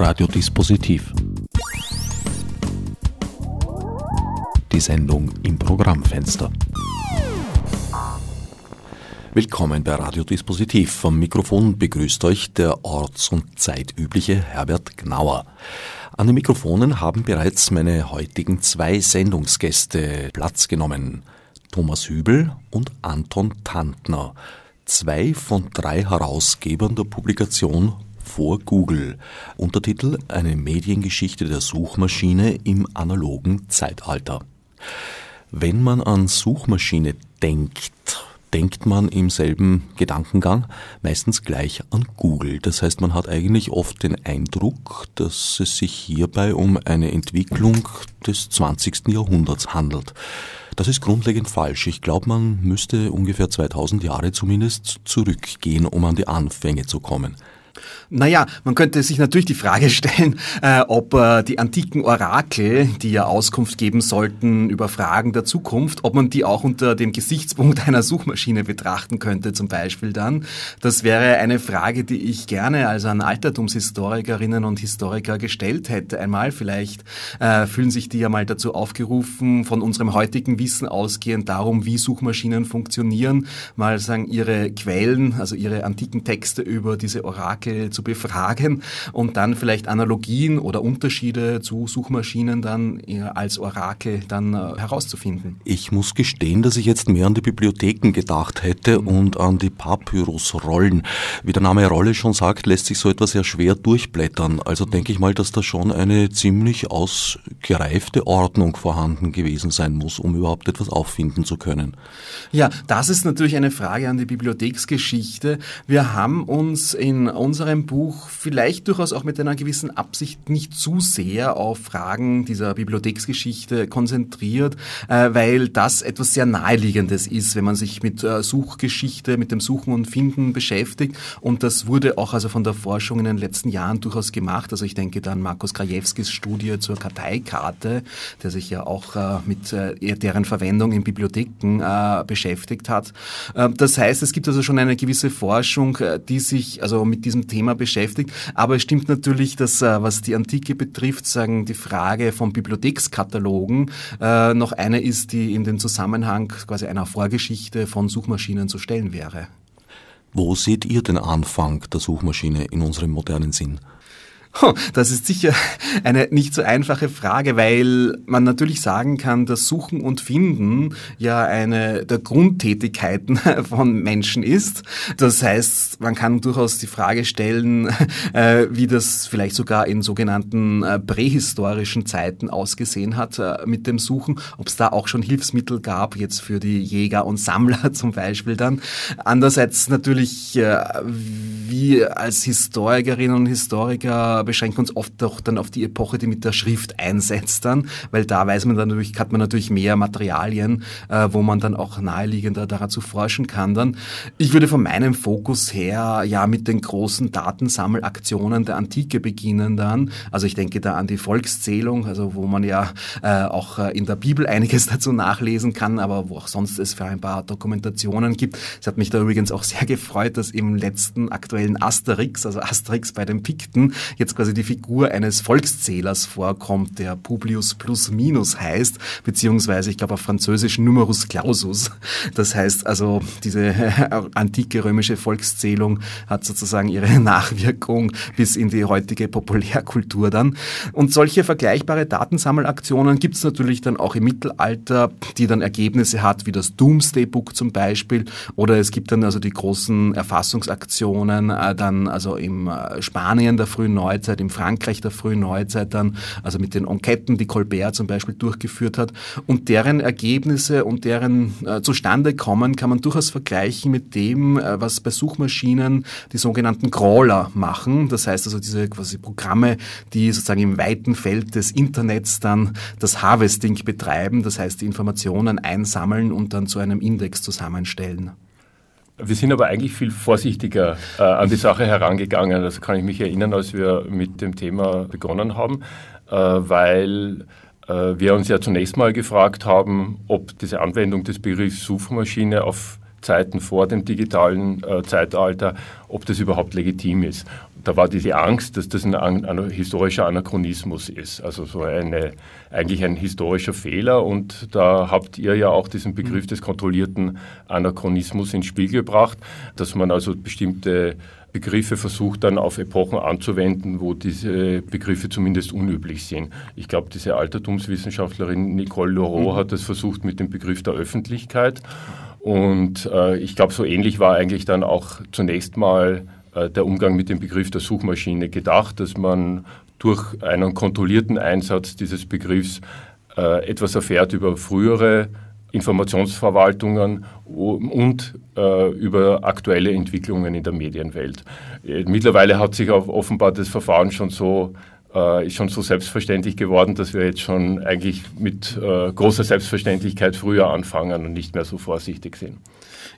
Radiodispositiv. Die Sendung im Programmfenster. Willkommen bei Radiodispositiv. Vom Mikrofon begrüßt euch der orts- und zeitübliche Herbert Gnauer. An den Mikrofonen haben bereits meine heutigen zwei Sendungsgäste Platz genommen. Thomas Hübel und Anton Tantner, zwei von drei Herausgebern der Publikation vor Google. Untertitel Eine Mediengeschichte der Suchmaschine im analogen Zeitalter. Wenn man an Suchmaschine denkt, denkt man im selben Gedankengang meistens gleich an Google. Das heißt, man hat eigentlich oft den Eindruck, dass es sich hierbei um eine Entwicklung des 20. Jahrhunderts handelt. Das ist grundlegend falsch. Ich glaube, man müsste ungefähr 2000 Jahre zumindest zurückgehen, um an die Anfänge zu kommen. Naja, man könnte sich natürlich die Frage stellen, äh, ob äh, die antiken Orakel, die ja Auskunft geben sollten über Fragen der Zukunft, ob man die auch unter dem Gesichtspunkt einer Suchmaschine betrachten könnte zum Beispiel dann. Das wäre eine Frage, die ich gerne als an Altertumshistorikerinnen und Historiker gestellt hätte einmal. Vielleicht äh, fühlen sich die ja mal dazu aufgerufen, von unserem heutigen Wissen ausgehend darum, wie Suchmaschinen funktionieren, mal sagen ihre Quellen, also ihre antiken Texte über diese Orakel Marke zu befragen und dann vielleicht Analogien oder Unterschiede zu Suchmaschinen dann als Orakel dann äh, herauszufinden. Ich muss gestehen, dass ich jetzt mehr an die Bibliotheken gedacht hätte und an die Papyrusrollen. Wie der Name Rolle schon sagt, lässt sich so etwas sehr schwer durchblättern. Also denke ich mal, dass da schon eine ziemlich ausgereifte Ordnung vorhanden gewesen sein muss, um überhaupt etwas auffinden zu können. Ja, das ist natürlich eine Frage an die Bibliotheksgeschichte. Wir haben uns in unserem Buch vielleicht durchaus auch mit einer gewissen Absicht nicht zu sehr auf Fragen dieser Bibliotheksgeschichte konzentriert, äh, weil das etwas sehr Naheliegendes ist, wenn man sich mit äh, Suchgeschichte, mit dem Suchen und Finden beschäftigt. Und das wurde auch also von der Forschung in den letzten Jahren durchaus gemacht. Also ich denke dann Markus Krajewskis Studie zur Karteikarte, der sich ja auch äh, mit deren Verwendung in Bibliotheken beschäftigt hat. Das heißt, es gibt also schon eine gewisse Forschung, die sich also mit diesem diesem Thema beschäftigt. Aber es stimmt natürlich, dass äh, was die Antike betrifft, sagen die Frage von Bibliothekskatalogen äh, noch eine ist, die in den Zusammenhang quasi einer Vorgeschichte von Suchmaschinen zu stellen wäre. Wo seht ihr den Anfang der Suchmaschine in unserem modernen Sinn? Das ist sicher eine nicht so einfache Frage, weil man natürlich sagen kann, dass Suchen und Finden ja eine der Grundtätigkeiten von Menschen ist. Das heißt, man kann durchaus die Frage stellen, äh, wie das vielleicht sogar in sogenannten äh, prähistorischen Zeiten ausgesehen hat äh, mit dem Suchen, ob es da auch schon Hilfsmittel gab, jetzt für die Jäger und Sammler zum Beispiel dann. Andererseits natürlich, wie als Historikerinnen und Historiker beschränken uns oft doch dann auf die Epoche, die mit der Schrift einsetzt dann, weil da weiß man dann natürlich, hat man natürlich mehr Materialien, äh, wo man dann auch naheliegender dazu forschen kann dann. Ich würde von meinem Fokus her ja mit den großen Datensammelaktionen der Antike beginnen dann. Also ich denke da an die Volkszählung, also wo man ja äh, auch äh, in der Bibel einiges dazu nachlesen kann, aber wo auch sonst es für ein paar Dokumentationen gibt. Es hat mich da übrigens auch sehr gefreut, dass im letzten aktuellen Asterix, also Asterix bei den Pikten, jetzt jetzt quasi die Figur eines Volkszählers vorkommt, der Publius plus minus heißt, beziehungsweise ich glaube auf Französisch Numerus Clausus. Das heißt also, diese antike römische Volkszählung hat sozusagen ihre Nachwirkung bis in die heutige Populärkultur dann. Und solche vergleichbare Datensammelaktionen gibt es natürlich dann auch im Mittelalter, die dann Ergebnisse hat, wie das Doomsday Book zum Beispiel. Oder es gibt dann also die großen Erfassungsaktionen äh, dann also im äh, Spanien der frühen Neuzeit Neuzeit, im Frankreich der frühen Neuzeit dann, also mit den Enqueten, die Colbert zum Beispiel durchgeführt hat. Und deren Ergebnisse und deren äh, zustande kommen, kann man durchaus vergleichen mit dem, äh, was bei Suchmaschinen die sogenannten Crawler machen. Das heißt also diese quasi Programme, die sozusagen im weiten Feld des Internets dann das Harvesting betreiben, das heißt die Informationen einsammeln und dann zu einem Index zusammenstellen. Wir sind aber eigentlich viel vorsichtiger äh, an die Sache herangegangen. Das kann ich mich erinnern, als wir mit dem Thema begonnen haben, äh, weil äh, wir uns ja zunächst mal gefragt haben, ob diese Anwendung des Begriffs Suchmaschine auf Zeiten vor dem digitalen äh, Zeitalter, ob das überhaupt legitim ist. Da war diese Angst, dass das ein, ein, historischer Anachronismus ist, also so eine, eigentlich ein historischer Fehler. Und da habt ihr ja auch diesen Begriff des kontrollierten Anachronismus ins Spiel gebracht, dass man also bestimmte Begriffe versucht dann auf Epochen anzuwenden, wo diese Begriffe zumindest unüblich sind. Ich glaube, diese Altertumswissenschaftlerin Nicole Laureau mhm. hat das versucht mit dem Begriff der Öffentlichkeit. Und äh, ich glaube, so ähnlich war eigentlich dann auch zunächst mal der Umgang mit dem Begriff der Suchmaschine gedacht, dass man durch einen kontrollierten Einsatz dieses Begriffs äh, etwas erfährt über frühere Informationsverwaltungen und äh, über aktuelle Entwicklungen in der Medienwelt. Äh, mittlerweile hat sich offenbar das Verfahren schon so äh, ist schon so selbstverständlich geworden, dass wir jetzt schon eigentlich mit äh, großer Selbstverständlichkeit früher anfangen und nicht mehr so vorsichtig sind.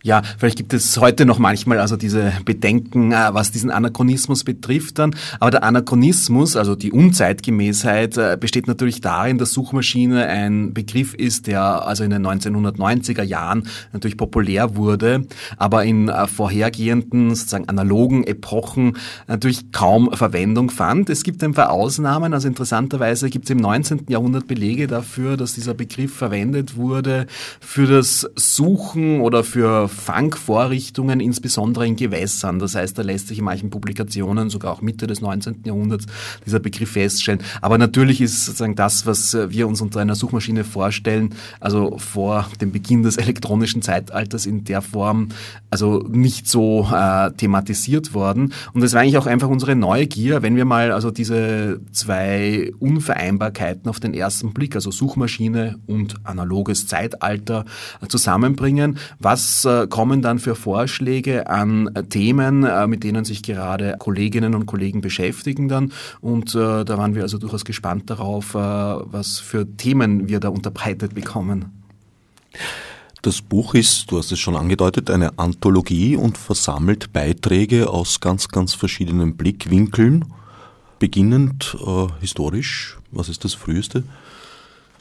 Ja, vielleicht gibt es heute noch manchmal also diese Bedenken, äh, was diesen Anachronismus betrifft dann. Aber der Anachronismus, also die Unzeitgemäßheit, äh, besteht natürlich darin, dass Suchmaschine ein Begriff ist, der also in den 1990er Jahren natürlich populär wurde, aber in äh, vorhergehenden sozusagen analogen Epochen natürlich kaum Verwendung fand. Es gibt ein paar Ausnahmen, also interessanterweise gibt es im 19. Jahrhundert Belege dafür, dass dieser Begriff verwendet wurde für das Suchen oder für Fangvorrichtungen, insbesondere in Gewässern. Das heißt, da lässt sich in manchen Publikationen, sogar auch Mitte des 19. Jahrhunderts, dieser Begriff feststellen. Aber natürlich ist sozusagen das, was wir uns unter einer Suchmaschine vorstellen, also vor dem Beginn des elektronischen Zeitalters in der Form, also nicht so äh, thematisiert worden. Und das war eigentlich auch einfach unsere Neugier, wenn wir mal also diese zwei Unvereinbarkeiten auf den ersten Blick, also Suchmaschine und analoges Zeitalter zusammenbringen. Was äh, kommen dann für Vorschläge an Themen, äh, mit denen sich gerade Kolleginnen und Kollegen beschäftigen dann. Und äh, da waren wir also durchaus gespannt darauf, was für Themen wir da unterbreitet bekommen. Das Buch ist, du hast es schon angedeutet, eine Anthologie und versammelt Beiträge aus ganz, ganz verschiedenen Blickwinkeln. Beginnend äh, historisch, was ist das früheste?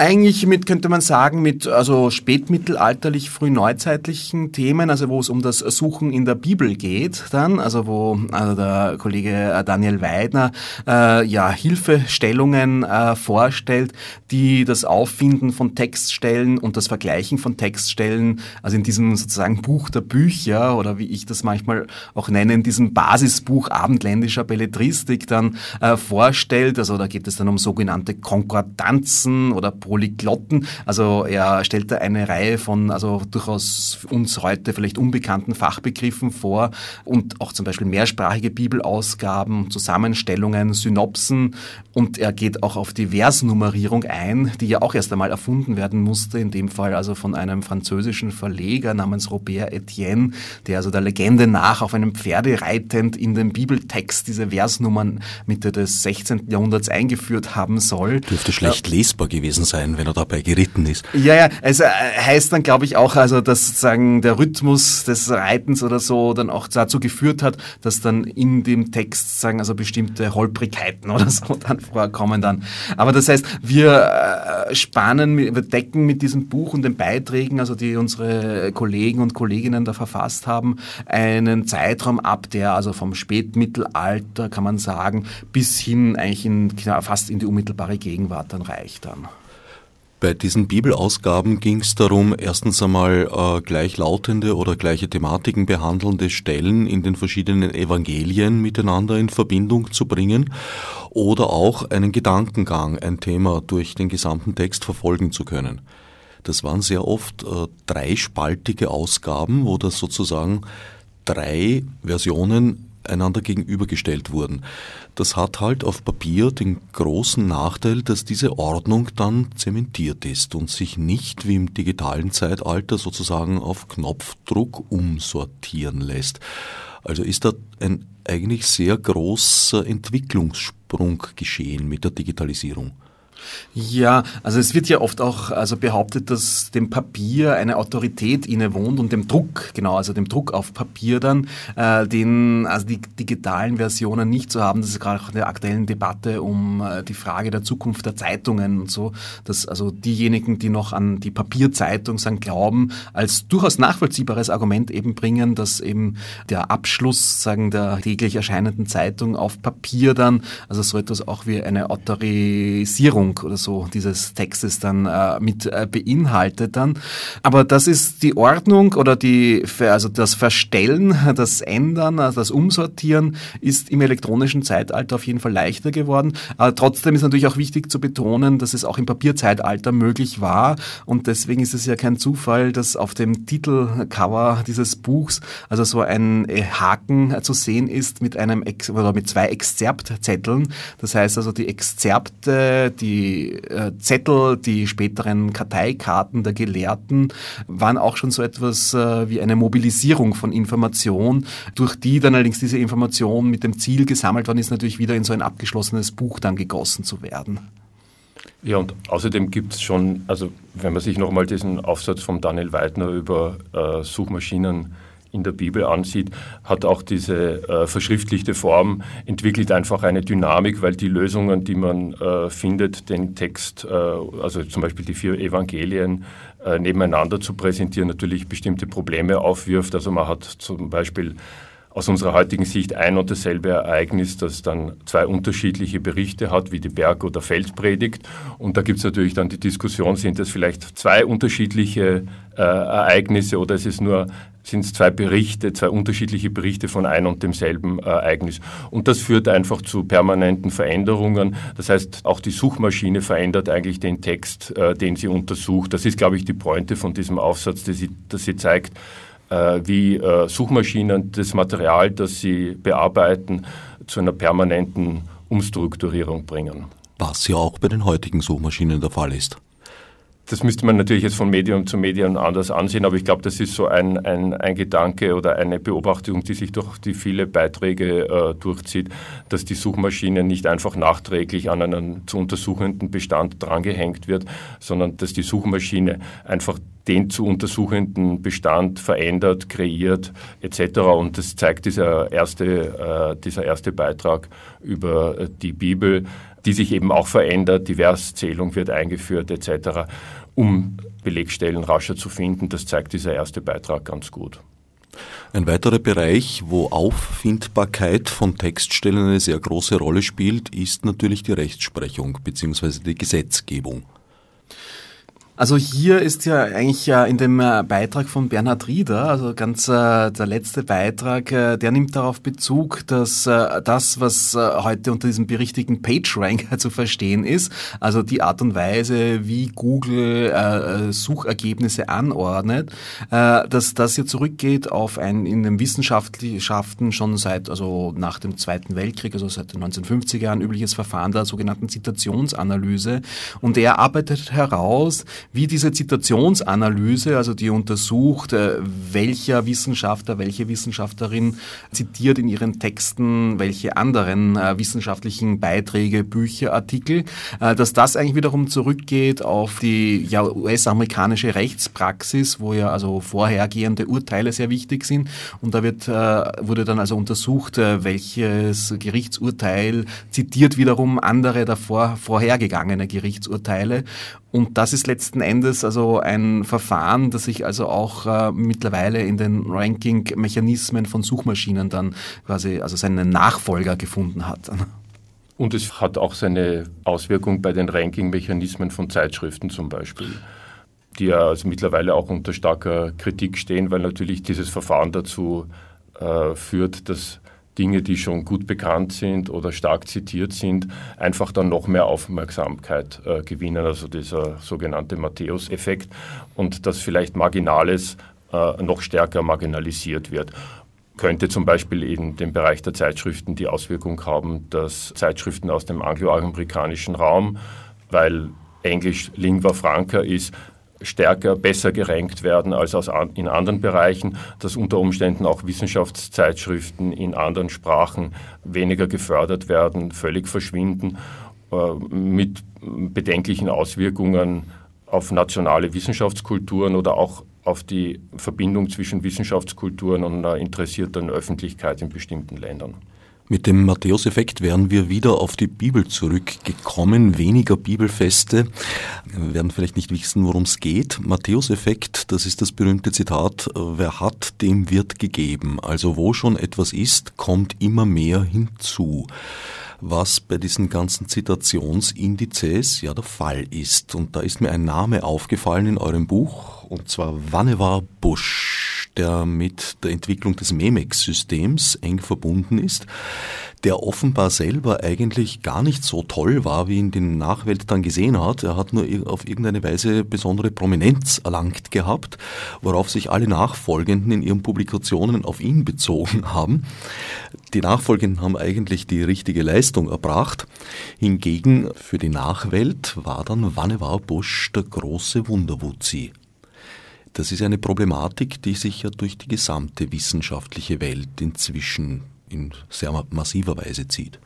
Eigentlich mit, könnte man sagen, mit also spätmittelalterlich, frühneuzeitlichen Themen, also wo es um das Suchen in der Bibel geht dann, also wo also der Kollege äh, Daniel Weidner äh, ja Hilfestellungen äh, vorstellt, die das Auffinden von Textstellen und das Vergleichen von Textstellen, also in diesem sozusagen Buch der Bücher oder wie ich das manchmal auch nenne, in diesem Basisbuch abendländischer Belletristik dann äh, vorstellt. Also da geht es dann um sogenannte Konkordanzen oder Polyglotten. Also er stellt da eine Reihe von also durchaus uns heute vielleicht unbekannten Fachbegriffen vor und auch zum Beispiel mehrsprachige Bibelausgaben, Zusammenstellungen, Synopsen und er geht auch auf die Versnummerierung ein, die ja auch erst einmal erfunden werden musste, in dem Fall also von einem französischen Verleger namens Robert Etienne, der also der Legende nach auf einem Pferde reitend in den Bibeltext diese Versnummern Mitte des 16. Jahrhunderts eingeführt haben soll. Dürfte schlecht lesbar gewesen sein sein, wenn er dabei geritten ist. Ja, ja, es äh, heißt dann, glaube ich, auch, also, dass sozusagen der Rhythmus des Reitens oder so dann auch dazu geführt hat, dass dann in dem Text sagen, also bestimmte Holprigkeiten oder so dann vorkommen dann. Aber das heißt, wir äh, spannen, wir decken mit diesem Buch und den Beiträgen, also die unsere Kollegen und Kolleginnen da verfasst haben, einen Zeitraum ab, der also vom Spätmittelalter, kann man sagen, bis hin eigentlich in, fast in die unmittelbare Gegenwart dann reicht dann. Bei diesen Bibelausgaben ging es darum, erstens einmal äh, gleichlautende oder gleiche Thematiken behandelnde Stellen in den verschiedenen Evangelien miteinander in Verbindung zu bringen oder auch einen Gedankengang, ein Thema durch den gesamten Text verfolgen zu können. Das waren sehr oft äh, dreispaltige Ausgaben, wo das sozusagen drei Versionen einander gegenübergestellt wurden. Das hat halt auf Papier den großen Nachteil, dass diese Ordnung dann zementiert ist und sich nicht wie im digitalen Zeitalter sozusagen auf Knopfdruck umsortieren lässt. Also ist da ein eigentlich sehr großer Entwicklungssprung geschehen mit der Digitalisierung. Ja, also es wird ja oft auch also behauptet, dass dem Papier eine Autorität innewohnt und dem Druck, genau, also dem Druck auf Papier dann, äh, den, also die digitalen Versionen nicht zu haben. Das ist gerade auch in der aktuellen Debatte um äh, die Frage der Zukunft der Zeitungen und so, dass also diejenigen, die noch an die Papierzeitung sagen, glauben, als durchaus nachvollziehbares Argument eben bringen, dass eben der Abschluss, sagen, der täglich erscheinenden Zeitung auf Papier dann, also so etwas auch wie eine Autorisierung oder so dieses Textes dann äh, mit äh, beinhaltet dann. Aber das ist die Ordnung oder die, also das Verstellen, das Ändern, also das Umsortieren ist im elektronischen Zeitalter auf jeden Fall leichter geworden. Aber trotzdem ist natürlich auch wichtig zu betonen, dass es auch im Papierzeitalter möglich war und deswegen ist es ja kein Zufall, dass auf dem Titelcover dieses Buchs also so ein äh, Haken zu sehen ist mit einem oder mit zwei Exzerptzetteln. Das heißt also die Exzerpte, die äh, Zettel, die späteren Karteikarten der Gelehrten waren auch schon so etwas äh, wie eine Mobilisierung von Information, durch die dann allerdings diese Information mit dem Ziel gesammelt worden ist, natürlich wieder in so ein abgeschlossenes Buch dann gegossen zu werden. Ja, und außerdem gibt es schon, also wenn man sich nochmal diesen Aufsatz von Daniel Weidner über äh, Suchmaschinen in der Bibel ansieht, hat auch diese äh, verschriftlichte Form entwickelt einfach eine Dynamik, weil die Lösungen, die man äh, findet, den Text, äh, also zum Beispiel die vier Evangelien äh, nebeneinander zu präsentieren, natürlich bestimmte Probleme aufwirft. Also man hat zum Beispiel aus unserer heutigen Sicht ein und dasselbe Ereignis, das dann zwei unterschiedliche Berichte hat, wie die Berg- oder Feldpredigt. Und da gibt es natürlich dann die Diskussion, sind das vielleicht zwei unterschiedliche äh, Ereignisse oder ist es nur sind es zwei Berichte, zwei unterschiedliche Berichte von ein und demselben äh, Ereignis. Und das führt einfach zu permanenten Veränderungen. Das heißt, auch die Suchmaschine verändert eigentlich den Text, äh, den sie untersucht. Das ist, glaube ich, die Pointe von diesem Aufsatz, dass sie, dass sie zeigt, äh, wie Suchmaschinen das Material, das sie bearbeiten, zu einer permanenten Umstrukturierung bringen. Was ja auch bei den heutigen Suchmaschinen der Fall ist. Das müsste man natürlich jetzt von Medium zu Medium anders ansehen, aber ich glaube, das ist so ein, ein, ein, Gedanke oder eine Beobachtung, die sich durch die viele Beiträge äh, durchzieht, dass die Suchmaschine nicht einfach nachträglich an einen zu untersuchenden Bestand drangehängt wird, sondern dass die Suchmaschine einfach den zu untersuchenden Bestand verändert, kreiert etc. Und das zeigt dieser erste, äh, dieser erste Beitrag über die Bibel, die sich eben auch verändert, die Verszählung wird eingeführt etc., um Belegstellen rascher zu finden. Das zeigt dieser erste Beitrag ganz gut. Ein weiterer Bereich, wo Auffindbarkeit von Textstellen eine sehr große Rolle spielt, ist natürlich die Rechtsprechung bzw. die Gesetzgebung. Also hier ist ja eigentlich ja in dem äh, Beitrag von Bernhard Rieder, also ganz äh, der letzte Beitrag, äh, der nimmt darauf Bezug, dass äh, das, was äh, heute unter diesem berichtigen PageRank zu verstehen ist, also die Art und Weise, wie Google äh, Suchergebnisse anordnet, dass das hier zurückgeht auf ein in den Wissenschaften schon seit, also nach dem Zweiten Weltkrieg, also seit den 1950er Jahren übliches Verfahren der sogenannten Zitationsanalyse. Und er arbeitet heraus, wie diese Zitationsanalyse, also die untersucht, äh, welcher Wissenschaftler, welche Wissenschaftlerin zitiert in ihren Texten welche anderen äh, wissenschaftlichen Beiträge, Bücher, Artikel, äh, dass das eigentlich wiederum zurückgeht auf die ja, US-amerikanische Rechtspraxis, wo ja also vorhergehende Urteile sehr wichtig sind. Und da wird, wurde dann also untersucht, welches Gerichtsurteil zitiert wiederum andere davor vorhergegangene Gerichtsurteile. Und das ist letzten Endes also ein Verfahren, das sich also auch äh, mittlerweile in den Ranking-Mechanismen von Suchmaschinen dann quasi, also seinen Nachfolger gefunden hat. Und es hat auch seine Auswirkung bei den Ranking-Mechanismen von Zeitschriften zum Beispiel, die ja also mittlerweile auch unter starker Kritik stehen, weil natürlich dieses Verfahren dazu äh, führt, dass Dinge, die schon gut bekannt sind oder stark zitiert sind, einfach dann noch mehr Aufmerksamkeit äh, gewinnen, also dieser sogenannte Matthäus-Effekt und dass vielleicht Marginales äh, noch stärker marginalisiert wird. Könnte zum Beispiel in dem Bereich der Zeitschriften die Auswirkung haben, dass Zeitschriften aus dem angloamerikanischen Raum, weil Englisch Lingua Franca ist, stärker, besser gerankt werden als in anderen Bereichen, dass unter Umständen auch Wissenschaftszeitschriften in anderen Sprachen weniger gefördert werden, völlig verschwinden äh, mit bedenklichen Auswirkungen auf nationale Wissenschaftskulturen oder auch auf die Verbindung zwischen Wissenschaftskulturen und einer interessierten Öffentlichkeit in bestimmten Ländern. Mit dem Matthäus-Effekt wären wir wieder auf die Bibel zurückgekommen. Weniger Bibelfeste. Wir werden vielleicht nicht wissen, worum es geht. Matthäus-Effekt, das ist das berühmte Zitat, wer hat, dem wird gegeben. Also wo schon etwas ist, kommt immer mehr hinzu was bei diesen ganzen Zitationsindizes ja der Fall ist. Und da ist mir ein Name aufgefallen in eurem Buch, und zwar Vannevar Bush der mit der Entwicklung des Memex-Systems eng verbunden ist, der offenbar selber eigentlich gar nicht so toll war, wie ihn die Nachwelt dann gesehen hat. Er hat nur auf irgendeine Weise besondere Prominenz erlangt gehabt, worauf sich alle Nachfolgenden in ihren Publikationen auf ihn bezogen haben. Die Nachfolgenden haben eigentlich die richtige Leistung erbracht. Hingegen für die Nachwelt war dann Vannevar Bush der große Wunderwuzi. Das ist eine Problematik, die sich ja durch die gesamte wissenschaftliche Welt inzwischen in sehr massiver Weise zieht.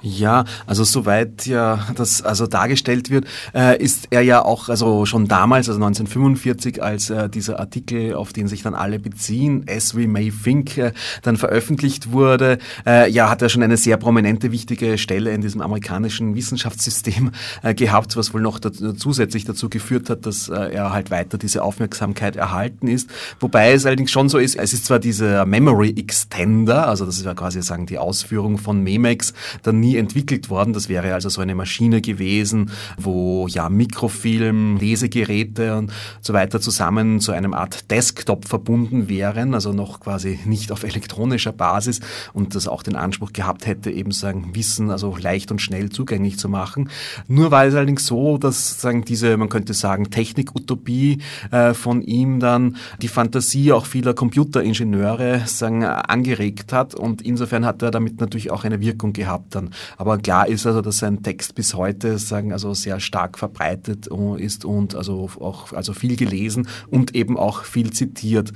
Ja, also soweit ja das also dargestellt wird, äh, ist er ja auch also schon damals, also 1945, als äh, dieser Artikel, auf den sich dann alle beziehen, As We May Think, äh, dann veröffentlicht wurde, äh, ja, hat er schon eine sehr prominente, wichtige Stelle in diesem amerikanischen Wissenschaftssystem äh, gehabt, was wohl noch dazu, zusätzlich dazu geführt hat, dass äh, er halt weiter diese Aufmerksamkeit erhalten ist. Wobei es allerdings schon so ist, es ist zwar dieser Memory Extender, also das ist ja quasi sagen die Ausführung von Memex, dann nie entwickelt worden. Das wäre also so eine Maschine gewesen, wo ja Mikrofilm, Lesegeräte und so weiter zusammen zu einem Art Desktop verbunden wären, also noch quasi nicht auf elektronischer Basis und das auch den Anspruch gehabt hätte, eben sagen Wissen also leicht und schnell zugänglich zu machen. Nur war es allerdings so, dass sagen diese, man könnte sagen Technikutopie äh, von ihm dann die Fantasie auch vieler Computeringenieure sagen angeregt hat und insofern hat er damit natürlich auch eine Wirkung gehabt dann. Aber klar ist also, dass sein Text bis heute sagen also sehr stark verbreitet ist und also auch also viel gelesen und eben auch viel zitiert.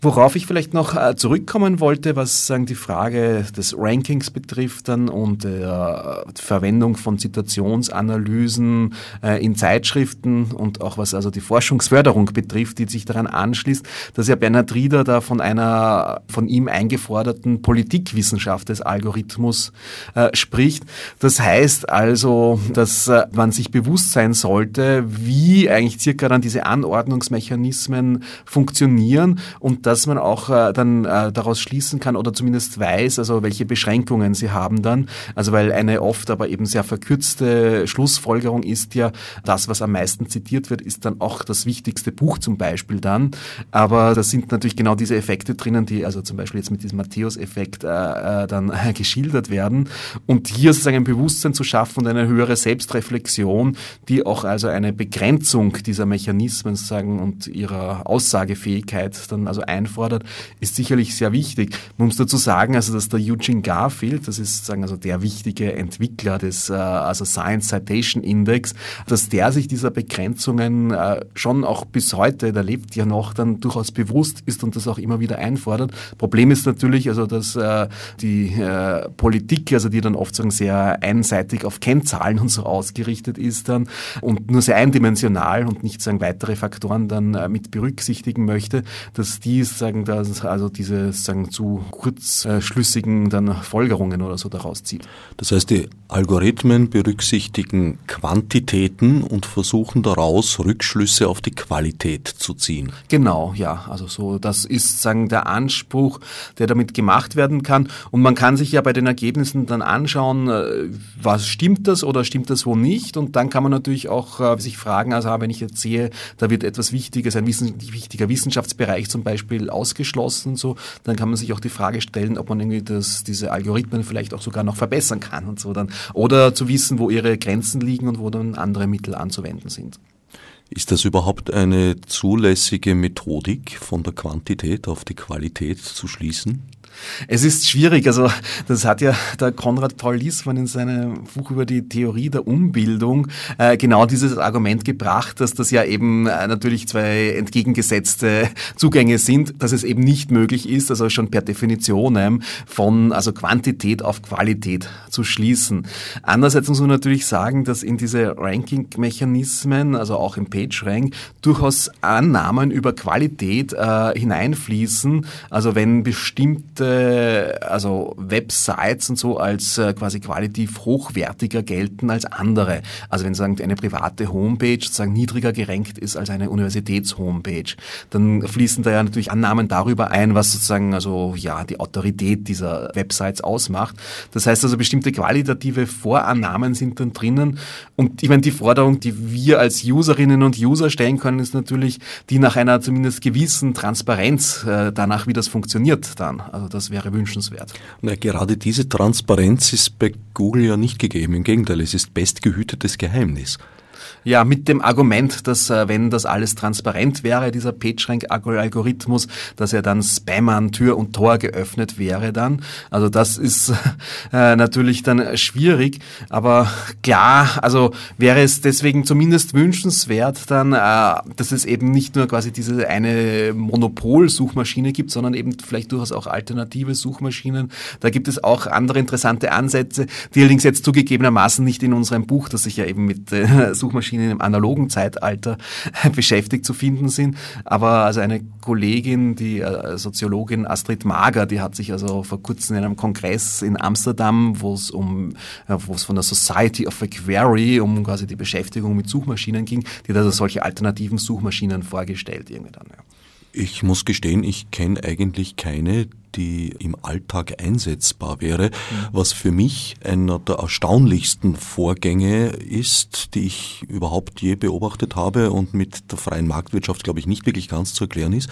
Worauf ich vielleicht noch äh, zurückkommen wollte, was sagen die Frage des Rankings betrifft dann und der Verwendung von Situationsanalysen äh, in Zeitschriften und auch was also die Forschungsförderung betrifft, die sich daran anschließt, dass ja Bernhard Rieder da von einer von ihm eingeforderten Politikwissenschaft des Algorithmus äh, spricht. Das heißt also, dass man sich bewusst sein sollte, wie eigentlich circa dann diese Anordnungsmechanismen funktionieren und dass man auch äh, dann äh, daraus schließen kann oder zumindest weiß, also welche Beschränkungen sie haben dann. Also weil eine oft aber eben sehr verkürzte Schlussfolgerung ist ja, das, was am meisten zitiert wird, ist dann auch das wichtigste Buch zum Beispiel dann. Aber da sind natürlich genau diese Effekte drinnen, die also zum Beispiel jetzt mit diesem Matthäus-Effekt äh, äh, dann geschildert werden. Und hier sozusagen ein Bewusstsein zu schaffen und eine höhere Selbstreflexion, die auch also eine Begrenzung dieser Mechanismen sozusagen und ihrer Aussagefähigkeit dann also ein einfordert, ist sicherlich sehr wichtig. Man muss dazu sagen, also dass der Eugene Garfield, das ist sagen also der wichtige Entwickler des äh, also Science Citation Index, dass der sich dieser Begrenzungen äh, schon auch bis heute, der lebt ja noch, dann durchaus bewusst ist und das auch immer wieder einfordert. Problem ist natürlich, also dass äh, die Politik, also die dann oft sagen sehr einseitig auf Kennzahlen und so ausgerichtet ist dann und nur sehr eindimensional und nicht sagen weitere Faktoren dann mit berücksichtigen möchte, dass die sagen, dass also diese sagen zu kurzschlüssigen dann Folgerungen oder so daraus zieht. Das heißt, die Algorithmen berücksichtigen Quantitäten und versuchen daraus Rückschlüsse auf die Qualität zu ziehen. Genau, ja, also so das ist sagen der Anspruch, der damit gemacht werden kann und man kann sich ja bei den Ergebnissen dann anschauen, äh, was stimmt das oder stimmt das wo nicht und dann kann man natürlich auch äh, sich fragen, also wenn ich jetzt sehe, da wird etwas Wichtiges, ein wichtiger Wissenschaftsbereich zum Beispiel Beispiel ausgeschlossen, so, dann kann man sich auch die Frage stellen, ob man irgendwie das, diese Algorithmen vielleicht auch sogar noch verbessern kann und so dann. Oder zu wissen, wo ihre Grenzen liegen und wo dann andere Mittel anzuwenden sind. Ist das überhaupt eine zulässige Methodik, von der Quantität auf die Qualität zu schließen? Es ist schwierig, also das hat ja der Konrad Paul Liesmann in seinem Buch über die Theorie der Umbildung äh, genau dieses Argument gebracht, dass das ja eben äh, natürlich zwei entgegengesetzte Zugänge sind, dass es eben nicht möglich ist, also schon per Definition von also Quantität auf Qualität zu schließen. Andererseits muss man natürlich sagen, dass in diese Ranking-Mechanismen, also auch im PageRank, durchaus Annahmen über Qualität äh, hineinfließen. Also wenn bestimmte also Websites und so als äh, quasi qualitativ hochwertiger gelten als andere. Also wenn sagen eine private Homepage sozusagen niedriger gerankt ist als eine Universitäts-Homepage, dann fließen da ja natürlich Annahmen darüber ein, was sozusagen also ja die Autorität dieser Websites ausmacht. Das heißt also bestimmte qualitative Vorannahmen sind dann drinnen und ich meine die Forderung, die wir als Userinnen und User stellen können, ist natürlich die nach einer zumindest gewissen Transparenz äh, danach, wie das funktioniert dann. Also das wäre wünschenswert. Na, gerade diese Transparenz ist bei Google ja nicht gegeben. Im Gegenteil, es ist bestgehütetes Geheimnis. Ja, mit dem Argument, dass äh, wenn das alles transparent wäre, dieser PageRank-Algorithmus, dass er dann Spammern Tür und Tor geöffnet wäre dann. Also das ist äh, natürlich dann schwierig, aber klar, also wäre es deswegen zumindest wünschenswert dann, äh, dass es eben nicht nur quasi diese eine Monopol-Suchmaschine gibt, sondern eben vielleicht durchaus auch alternative Suchmaschinen. Da gibt es auch andere interessante Ansätze, die allerdings jetzt zugegebenermaßen nicht in unserem Buch, das sich ja eben mit äh, Suchmaschinen Suchmaschinen im analogen Zeitalter beschäftigt zu finden sind. Aber also eine Kollegin, die äh, Soziologin Astrid Mager, die hat sich also vor kurzem in einem Kongress in Amsterdam, wo es um, wo es von der Society of Query um quasi die Beschäftigung mit Suchmaschinen ging, die hat also solche alternativen Suchmaschinen vorgestellt irgendwie dann. Ja. Ich muss gestehen, ich kenne eigentlich keine, die im Alltag einsetzbar wäre, was für mich einer der erstaunlichsten Vorgänge ist, die ich überhaupt je beobachtet habe und mit der freien Marktwirtschaft, glaube ich, nicht wirklich ganz zu erklären ist.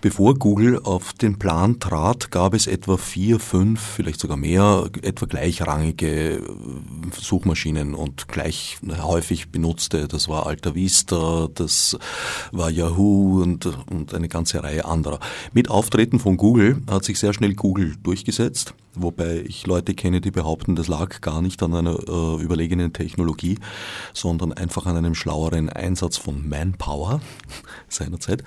Bevor Google auf den Plan trat, gab es etwa vier, fünf, vielleicht sogar mehr, etwa gleichrangige Suchmaschinen und gleich häufig benutzte. Das war Alta Vista, das war Yahoo und, und eine ganze Reihe anderer. Mit Auftreten von Google hat sich sehr schnell Google durchgesetzt, wobei ich Leute kenne, die behaupten, das lag gar nicht an einer äh, überlegenen Technologie, sondern einfach an einem schlaueren Einsatz von Manpower seinerzeit.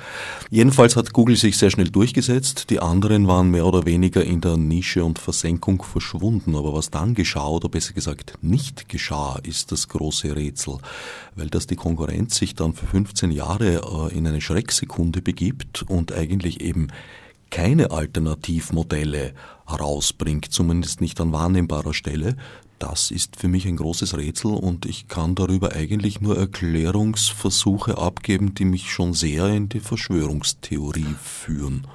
Jedenfalls hat Google sich sehr schnell durchgesetzt, die anderen waren mehr oder weniger in der Nische und Versenkung verschwunden, aber was dann geschah oder besser gesagt nicht geschah, ist das große Rätsel, weil dass die Konkurrenz sich dann für 15 Jahre äh, in eine Schrecksekunde begibt und eigentlich eben keine Alternativmodelle herausbringt, zumindest nicht an wahrnehmbarer Stelle, das ist für mich ein großes Rätsel und ich kann darüber eigentlich nur Erklärungsversuche abgeben, die mich schon sehr in die Verschwörungstheorie führen.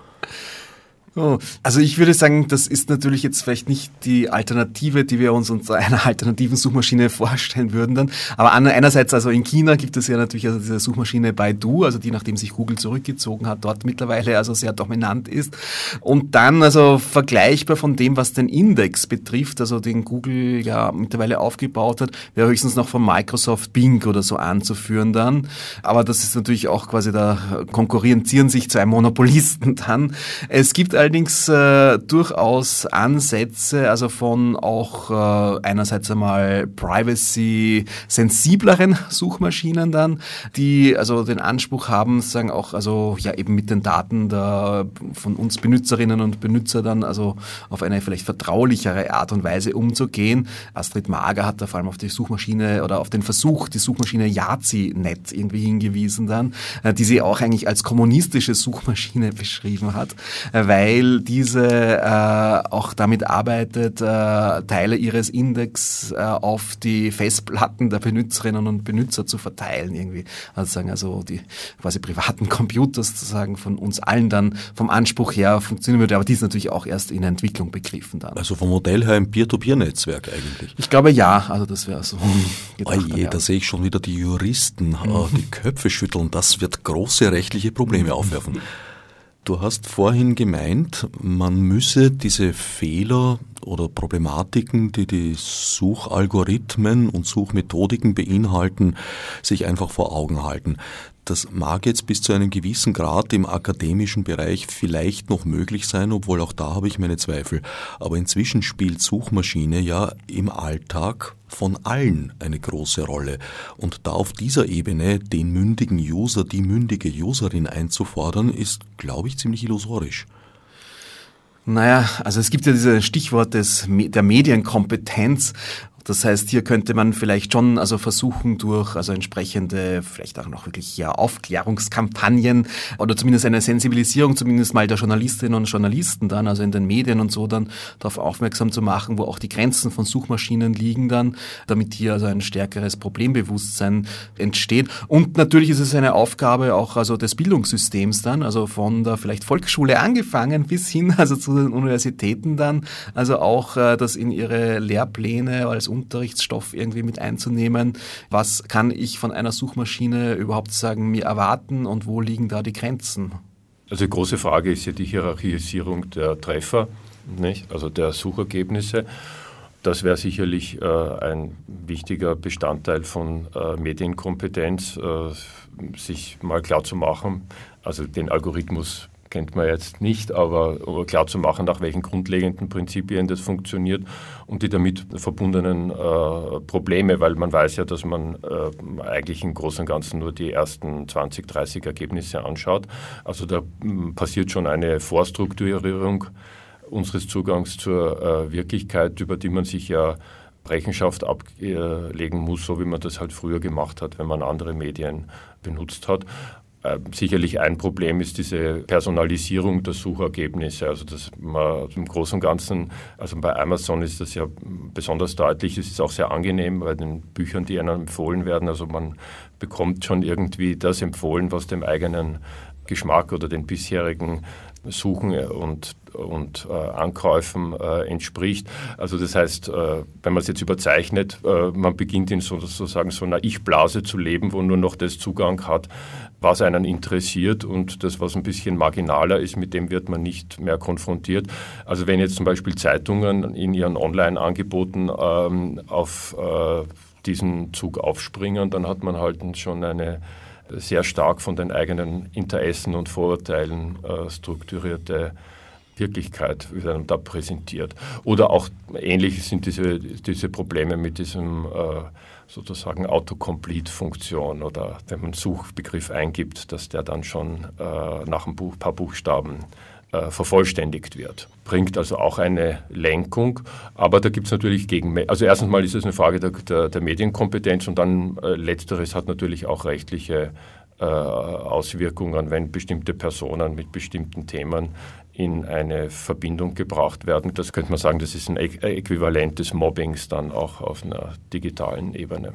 Oh, also ich würde sagen, das ist natürlich jetzt vielleicht nicht die Alternative, die wir uns unter einer alternativen Suchmaschine vorstellen würden dann. Aber einerseits, also in China gibt es ja natürlich also diese Suchmaschine Baidu, also die, nachdem sich Google zurückgezogen hat, dort mittlerweile also sehr dominant ist. Und dann also vergleichbar von dem, was den Index betrifft, also den Google ja mittlerweile aufgebaut hat, wäre höchstens noch von Microsoft Bing oder so anzuführen dann. Aber das ist natürlich auch quasi, da konkurrieren sich zwei Monopolisten dann. Es gibt allerdings äh, durchaus Ansätze, also von auch äh, einerseits einmal privacy-sensibleren Suchmaschinen dann, die also den Anspruch haben, sagen auch, also ja eben mit den Daten der, von uns Benutzerinnen und Benutzer dann also auf eine vielleicht vertraulichere Art und Weise umzugehen. Astrid Mager hat da vor allem auf die Suchmaschine oder auf den Versuch, die Suchmaschine Yazi-Net irgendwie hingewiesen dann, äh, die sie auch eigentlich als kommunistische Suchmaschine beschrieben hat, äh, weil weil diese äh, auch damit arbeitet, äh, Teile ihres Index äh, auf die Festplatten der Benutzerinnen und Benutzer zu verteilen irgendwie. Also sagen also die quasi privaten Computer sozusagen von uns allen dann vom Anspruch her funktionieren würde, aber die ist natürlich auch erst in Entwicklung begriffen dann. Also vom Modell her ein Peer-to-Peer-Netzwerk eigentlich. Ich glaube ja, also das wäre so. Gedacht, oh je, ja. da sehe ich schon wieder die Juristen äh, mhm. die Köpfe schütteln. Das wird große rechtliche Probleme aufwerfen. Du hast vorhin gemeint, man müsse diese Fehler oder Problematiken, die die Suchalgorithmen und Suchmethodiken beinhalten, sich einfach vor Augen halten. Das mag jetzt bis zu einem gewissen Grad im akademischen Bereich vielleicht noch möglich sein, obwohl auch da habe ich meine Zweifel. Aber inzwischen spielt Suchmaschine ja im Alltag von allen eine große Rolle. Und da auf dieser Ebene den mündigen User, die mündige Userin einzufordern, ist, glaube ich, ziemlich illusorisch. Naja, also es gibt ja dieses Stichwort des, der Medienkompetenz das heißt, hier könnte man vielleicht schon also versuchen durch also entsprechende vielleicht auch noch wirklich ja Aufklärungskampagnen oder zumindest eine Sensibilisierung zumindest mal der Journalistinnen und Journalisten dann also in den Medien und so dann darauf aufmerksam zu machen, wo auch die Grenzen von Suchmaschinen liegen dann, damit hier also ein stärkeres Problembewusstsein entsteht. Und natürlich ist es eine Aufgabe auch also des Bildungssystems dann, also von der vielleicht Volksschule angefangen bis hin also zu den Universitäten dann, also auch äh, das in ihre Lehrpläne als Unterrichtsstoff irgendwie mit einzunehmen. Was kann ich von einer Suchmaschine überhaupt sagen, mir erwarten und wo liegen da die Grenzen? Also die große Frage ist ja die Hierarchisierung der Treffer, nicht? also der Suchergebnisse. Das wäre sicherlich äh, ein wichtiger Bestandteil von äh, Medienkompetenz, äh, sich mal klar zu machen, also den Algorithmus kennt man jetzt nicht, aber klar zu machen, nach welchen grundlegenden Prinzipien das funktioniert und die damit verbundenen äh, Probleme, weil man weiß ja, dass man äh, eigentlich im Großen und Ganzen nur die ersten 20, 30 Ergebnisse anschaut. Also da m, passiert schon eine Vorstrukturierung unseres Zugangs zur äh, Wirklichkeit, über die man sich ja Rechenschaft ablegen muss, so wie man das halt früher gemacht hat, wenn man andere Medien benutzt hat. Äh, sicherlich ein Problem ist diese Personalisierung der Suchergebnisse. Also dass man im Großen und Ganzen, also bei Amazon ist das ja besonders deutlich. Es ist auch sehr angenehm bei den Büchern, die einem empfohlen werden. Also man bekommt schon irgendwie das empfohlen, was dem eigenen Geschmack oder den bisherigen Suchen und, und äh, Ankäufen äh, entspricht. Also das heißt, äh, wenn man es jetzt überzeichnet, äh, man beginnt in sozusagen so einer Ich-Blase zu leben, wo nur noch das Zugang hat, was einen interessiert und das, was ein bisschen marginaler ist, mit dem wird man nicht mehr konfrontiert. Also wenn jetzt zum Beispiel Zeitungen in ihren Online-Angeboten ähm, auf äh, diesen Zug aufspringen, dann hat man halt schon eine sehr stark von den eigenen Interessen und Vorurteilen äh, strukturierte Wirklichkeit wird einem da präsentiert. Oder auch ähnlich sind diese, diese Probleme mit diesem äh, sozusagen Autocomplete-Funktion oder wenn man einen Suchbegriff eingibt, dass der dann schon äh, nach ein paar Buchstaben äh, vervollständigt wird. Bringt also auch eine Lenkung, aber da gibt es natürlich gegen. Also erstens mal ist es eine Frage der, der, der Medienkompetenz und dann äh, letzteres hat natürlich auch rechtliche Auswirkungen, wenn bestimmte Personen mit bestimmten Themen in eine Verbindung gebracht werden. Das könnte man sagen, das ist ein Äquivalent des Mobbings dann auch auf einer digitalen Ebene.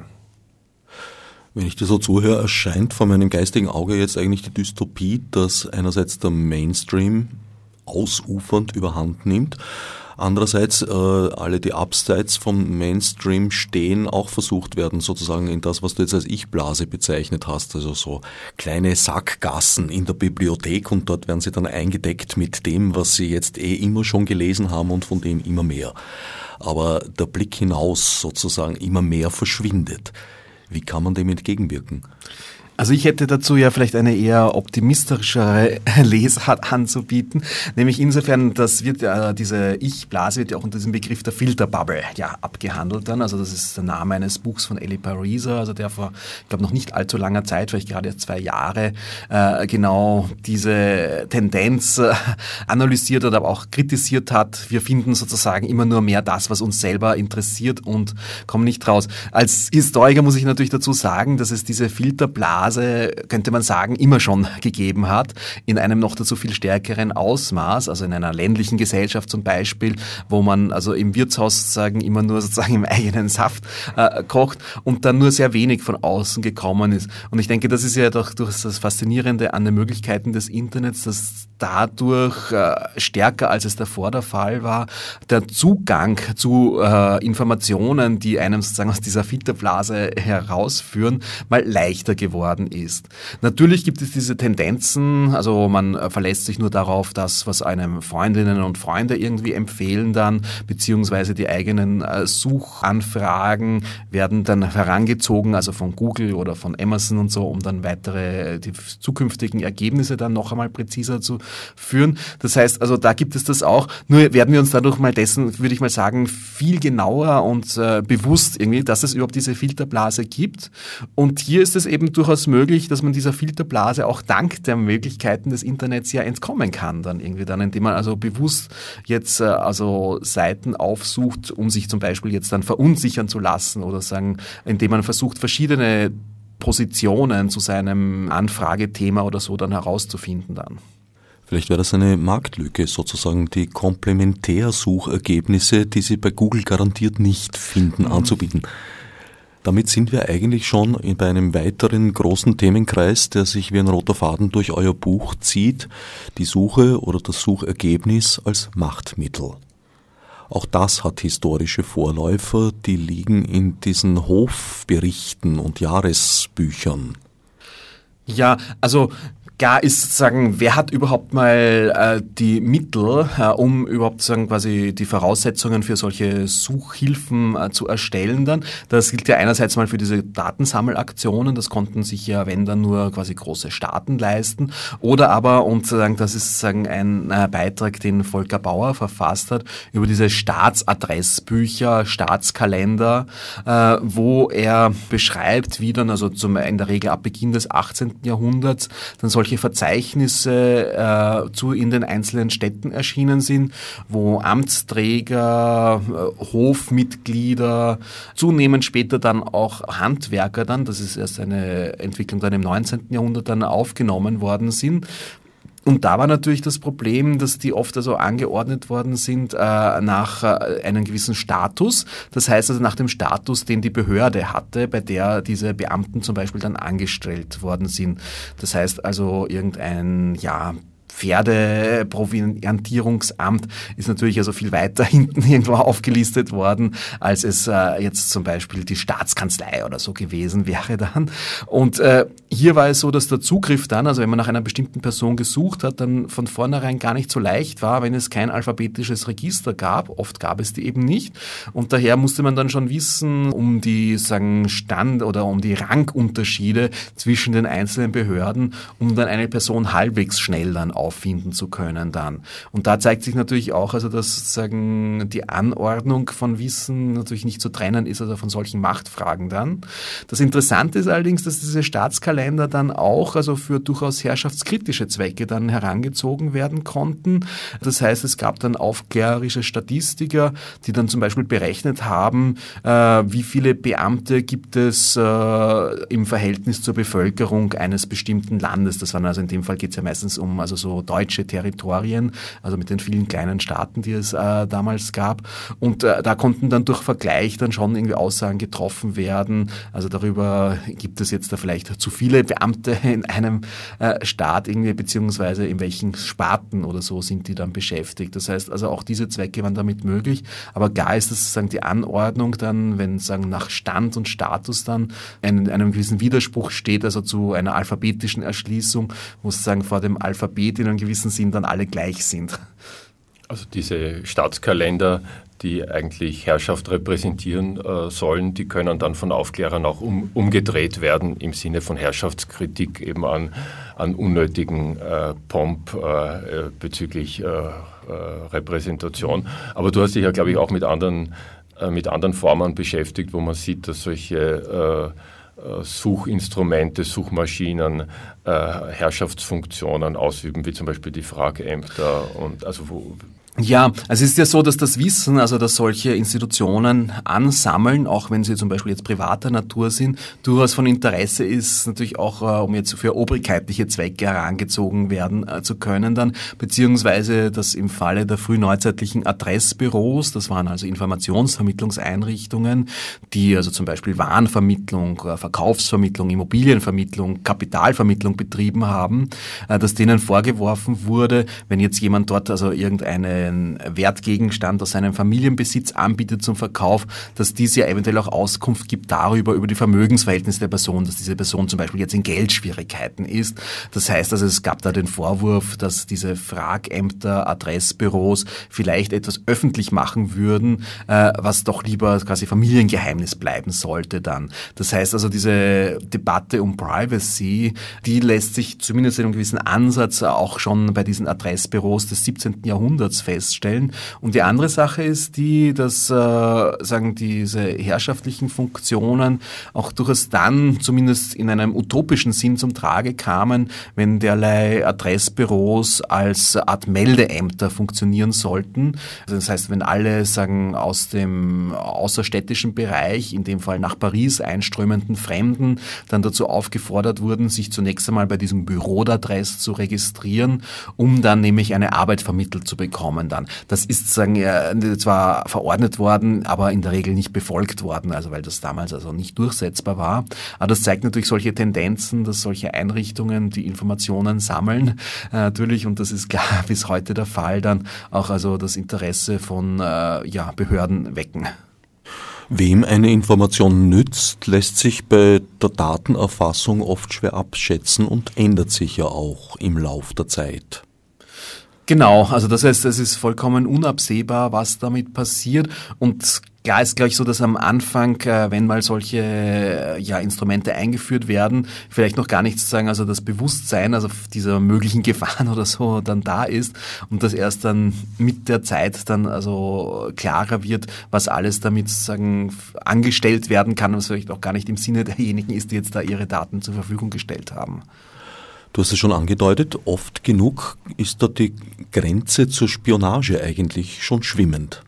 Wenn ich dir so zuhöre, erscheint vor meinem geistigen Auge jetzt eigentlich die Dystopie, dass einerseits der Mainstream ausufernd überhand nimmt Andererseits, äh, alle, die abseits vom Mainstream stehen, auch versucht werden, sozusagen in das, was du jetzt als Ich-Blase bezeichnet hast, also so kleine Sackgassen in der Bibliothek und dort werden sie dann eingedeckt mit dem, was sie jetzt eh immer schon gelesen haben und von dem immer mehr. Aber der Blick hinaus sozusagen immer mehr verschwindet. Wie kann man dem entgegenwirken? Also ich hätte dazu ja vielleicht eine eher optimistischere Lesart anzubieten, nämlich insofern, das wird ja, diese Ich-Blase wird ja auch unter diesem Begriff der Filterbubble ja abgehandelt dann, also das ist der Name eines Buchs von Ellie Pariser, also der vor, ich glaube, noch nicht allzu langer Zeit, vielleicht gerade jetzt zwei Jahre, äh, genau diese Tendenz äh, analysiert oder aber auch kritisiert hat. Wir finden sozusagen immer nur mehr das, was uns selber interessiert und kommen nicht raus. Als Historiker muss ich natürlich dazu sagen, dass es diese Filterblase Phase, könnte man sagen, immer schon gegeben hat, in einem noch dazu viel stärkeren Ausmaß, also in einer ländlichen Gesellschaft zum Beispiel, wo man also im Wirtshaus sozusagen immer nur sozusagen im eigenen Saft äh, kocht und dann nur sehr wenig von außen gekommen ist. Und ich denke, das ist ja doch durch das Faszinierende an den Möglichkeiten des Internets, dass dadurch äh, stärker als es davor der Fall war, der Zugang zu äh, Informationen, die einem sozusagen aus dieser Filterblase herausführen, mal leichter geworden worden ist. Natürlich gibt es diese Tendenzen, also man äh, verlässt sich nur darauf, dass was einem Freundinnen und Freunde irgendwie empfehlen dann, beziehungsweise die eigenen äh, Suchanfragen werden dann herangezogen, also von Google oder von Amazon und so, um dann weitere, die zukünftigen Ergebnisse dann noch einmal präziser zu führen. Das heißt, also da gibt es das auch. Nur werden wir uns dadurch mal dessen, würde ich mal sagen, viel genauer und äh, bewusst irgendwie, dass es überhaupt diese Filterblase gibt. Und hier ist es eben durchaus möglich, dass man dieser Filterblase auch dank der Möglichkeiten des Internets ja entkommen kann, dann irgendwie dann, indem man also bewusst jetzt äh, also Seiten aufsucht, um sich zum Beispiel jetzt dann verunsichern zu lassen oder sagen, indem man versucht, verschiedene Positionen zu seinem Anfragethema oder so dann herauszufinden dann. Vielleicht wäre das eine Marktlücke, sozusagen die Komplementärsuchergebnisse, die Sie bei Google garantiert nicht finden, mhm. anzubieten. Damit sind wir eigentlich schon bei einem weiteren großen Themenkreis, der sich wie ein roter Faden durch euer Buch zieht, die Suche oder das Suchergebnis als Machtmittel. Auch das hat historische Vorläufer, die liegen in diesen Hofberichten und Jahresbüchern. Ja, also Klar ist sagen, wer hat überhaupt mal äh, die Mittel, äh, um überhaupt sagen quasi die Voraussetzungen für solche Suchhilfen äh, zu erstellen dann. Das gilt ja einerseits mal für diese Datensammelaktionen, das konnten sich ja wenn dann nur quasi große Staaten leisten oder aber und sagen, das ist sagen ein äh, Beitrag, den Volker Bauer verfasst hat über diese Staatsadressbücher, Staatskalender, äh, wo er beschreibt, wie dann also zum in der Regel ab Beginn des 18. Jahrhunderts dann solche solche Verzeichnisse äh, zu in den einzelnen Städten erschienen sind, wo Amtsträger, äh, Hofmitglieder, zunehmend später dann auch Handwerker dann, das ist erst eine Entwicklung dann im 19. Jahrhundert dann aufgenommen worden sind, und da war natürlich das Problem, dass die oft also angeordnet worden sind äh, nach äh, einem gewissen Status. Das heißt also nach dem Status, den die Behörde hatte, bei der diese Beamten zum Beispiel dann angestellt worden sind. Das heißt also irgendein, ja, Pferdeproviantierungsamt ist natürlich also viel weiter hinten irgendwo aufgelistet worden, als es äh, jetzt zum Beispiel die Staatskanzlei oder so gewesen wäre dann. Und äh, hier war es so, dass der Zugriff dann, also wenn man nach einer bestimmten Person gesucht hat, dann von vornherein gar nicht so leicht war, wenn es kein alphabetisches Register gab. Oft gab es die eben nicht. Und daher musste man dann schon wissen, um die sagen Stand oder um die Rangunterschiede zwischen den einzelnen Behörden, um dann eine Person halbwegs schnell dann auffinden zu können dann. Und da zeigt sich natürlich auch, also dass sozusagen die Anordnung von Wissen natürlich nicht zu trennen ist, also von solchen Machtfragen dann. Das Interessante ist allerdings, dass diese Staatskalender dann auch also für durchaus herrschaftskritische Zwecke dann herangezogen werden konnten. Das heißt, es gab dann aufklärerische Statistiker, die dann zum Beispiel berechnet haben, äh, wie viele Beamte gibt es äh, im Verhältnis zur Bevölkerung eines bestimmten Landes. Das waren also in dem Fall geht es ja meistens um also so deutsche Territorien, also mit den vielen kleinen Staaten, die es äh, damals gab. Und äh, da konnten dann durch Vergleich dann schon irgendwie Aussagen getroffen werden. Also darüber gibt es jetzt da vielleicht zu viele Beamte in einem äh, Staat irgendwie, beziehungsweise in welchen Sparten oder so sind die dann beschäftigt. Das heißt also auch diese Zwecke waren damit möglich. Aber gar ist das sozusagen die Anordnung dann, wenn sagen nach Stand und Status dann in einem gewissen Widerspruch steht, also zu einer alphabetischen Erschließung, wo sozusagen vor dem Alphabet in einem gewissen Sinn dann alle gleich sind. Also diese Staatskalender, die eigentlich Herrschaft repräsentieren äh, sollen, die können dann von Aufklärern auch um, umgedreht werden im Sinne von Herrschaftskritik eben an, an unnötigen äh, Pomp äh, bezüglich äh, äh, Repräsentation. Aber du hast dich ja, glaube ich, auch mit anderen, äh, mit anderen Formen beschäftigt, wo man sieht, dass solche äh, Suchinstrumente, Suchmaschinen, äh, Herrschaftsfunktionen ausüben, wie zum Beispiel die Fragämter und also wo, ja, es ist ja so, dass das Wissen, also dass solche Institutionen ansammeln, auch wenn sie zum Beispiel jetzt privater Natur sind, durchaus von Interesse ist, natürlich auch, äh, um jetzt für obrigkeitliche Zwecke herangezogen werden äh, zu können dann, beziehungsweise dass im Falle der frühneuzeitlichen Adressbüros, das waren also Informationsvermittlungseinrichtungen, die also zum Beispiel Warenvermittlung, äh, Verkaufsvermittlung, Immobilienvermittlung, Kapitalvermittlung betrieben haben, dass denen vorgeworfen wurde, wenn jetzt jemand dort also irgendeine einen Wertgegenstand aus seinem Familienbesitz anbietet zum Verkauf, dass dies ja eventuell auch Auskunft gibt darüber, über die Vermögensverhältnisse der Person, dass diese Person zum Beispiel jetzt in Geldschwierigkeiten ist. Das heißt also, es gab da den Vorwurf, dass diese Fragämter, Adressbüros vielleicht etwas öffentlich machen würden, äh, was doch lieber quasi Familiengeheimnis bleiben sollte dann. Das heißt also, diese Debatte um Privacy, die lässt sich zumindest in einem gewissen Ansatz auch schon bei diesen Adressbüros des 17. Jahrhunderts feststellen. Und die andere Sache ist die, dass äh, sagen diese herrschaftlichen Funktionen auch durchaus dann zumindest in einem utopischen Sinn zum Trage kamen, wenn derlei Adressbüros als Art Meldeämter funktionieren sollten. Also das heißt, wenn alle sagen aus dem außerstädtischen Bereich, in dem Fall nach Paris einströmenden Fremden, dann dazu aufgefordert wurden, sich zunächst einmal bei diesem Büro d'Adresse zu registrieren, um dann nämlich eine Arbeit vermittelt zu bekommen dann. Das ist sagen zwar verordnet worden, aber in der Regel nicht befolgt worden, also weil das damals also nicht durchsetzbar war. Aber das zeigt natürlich solche Tendenzen, dass solche Einrichtungen die Informationen sammeln, äh, natürlich, und das ist klar bis heute der Fall, dann auch also das Interesse von äh, ja, Behörden wecken. Wem eine Information nützt, lässt sich bei der Datenerfassung oft schwer abschätzen und ändert sich ja auch im Lauf der Zeit. Genau, also das heißt, es ist vollkommen unabsehbar, was damit passiert und Klar ist, glaube ich, so, dass am Anfang, äh, wenn mal solche äh, ja, Instrumente eingeführt werden, vielleicht noch gar nicht sozusagen, also das Bewusstsein, also dieser möglichen Gefahren oder so dann da ist und dass erst dann mit der Zeit dann also klarer wird, was alles damit sozusagen angestellt werden kann, was vielleicht auch gar nicht im Sinne derjenigen ist, die jetzt da ihre Daten zur Verfügung gestellt haben. Du hast es schon angedeutet, oft genug ist da die Grenze zur Spionage eigentlich schon schwimmend.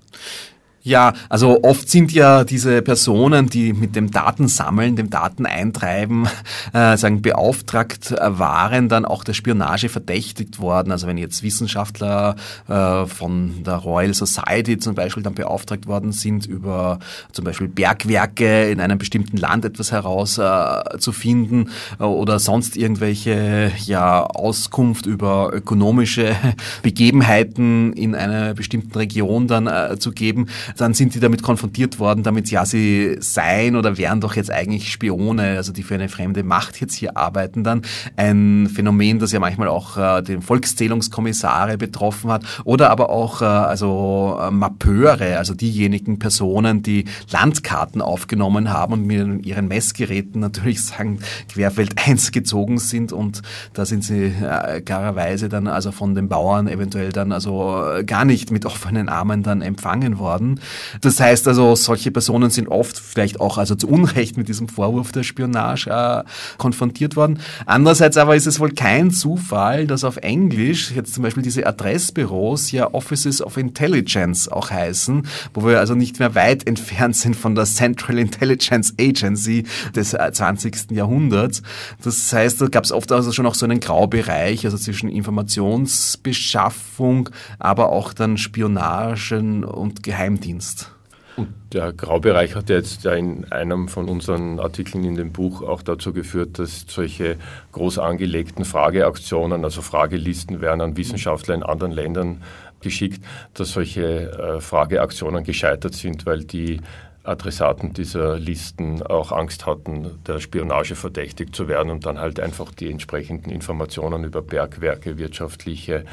Ja, also oft sind ja diese Personen, die mit dem Datensammeln, dem Dateneintreiben äh, sagen beauftragt äh, waren, dann auch der Spionage verdächtigt worden. Also wenn jetzt Wissenschaftler äh, von der Royal Society zum Beispiel dann beauftragt worden sind, über zum Beispiel Bergwerke in einem bestimmten Land etwas herauszufinden äh, oder sonst irgendwelche ja Auskunft über ökonomische Begebenheiten in einer bestimmten Region dann äh, zu geben, dann sind die damit konfrontiert worden, damit ja, sie seien oder wären doch jetzt eigentlich Spione, also die für eine fremde Macht jetzt hier arbeiten dann. Ein Phänomen, das ja manchmal auch äh, den Volkszählungskommissare betroffen hat oder aber auch äh, also äh, Mappeure, also diejenigen Personen, die Landkarten aufgenommen haben und mit ihren Messgeräten natürlich sagen, Querfeld 1 gezogen sind und da sind sie äh, klarerweise dann also von den Bauern eventuell dann also äh, gar nicht mit offenen Armen dann empfangen worden. Das heißt also, solche Personen sind oft vielleicht auch also zu Unrecht mit diesem Vorwurf der Spionage äh, konfrontiert worden. Andererseits aber ist es wohl kein Zufall, dass auf Englisch jetzt zum Beispiel diese Adressbüros ja Offices of Intelligence auch heißen, wo wir also nicht mehr weit entfernt sind von der Central Intelligence Agency des 20. Äh, Jahrhunderts. Das heißt, da gab es oft also schon auch so einen Graubereich, also zwischen Informationsbeschaffung, aber auch dann Spionagen und Geheimdienst. Dienst. Und der Graubereich hat jetzt in einem von unseren Artikeln in dem Buch auch dazu geführt, dass solche groß angelegten Frageaktionen, also Fragelisten werden an Wissenschaftler in anderen Ländern geschickt, dass solche äh, Frageaktionen gescheitert sind, weil die Adressaten dieser Listen auch Angst hatten, der Spionage verdächtigt zu werden und dann halt einfach die entsprechenden Informationen über Bergwerke, wirtschaftliche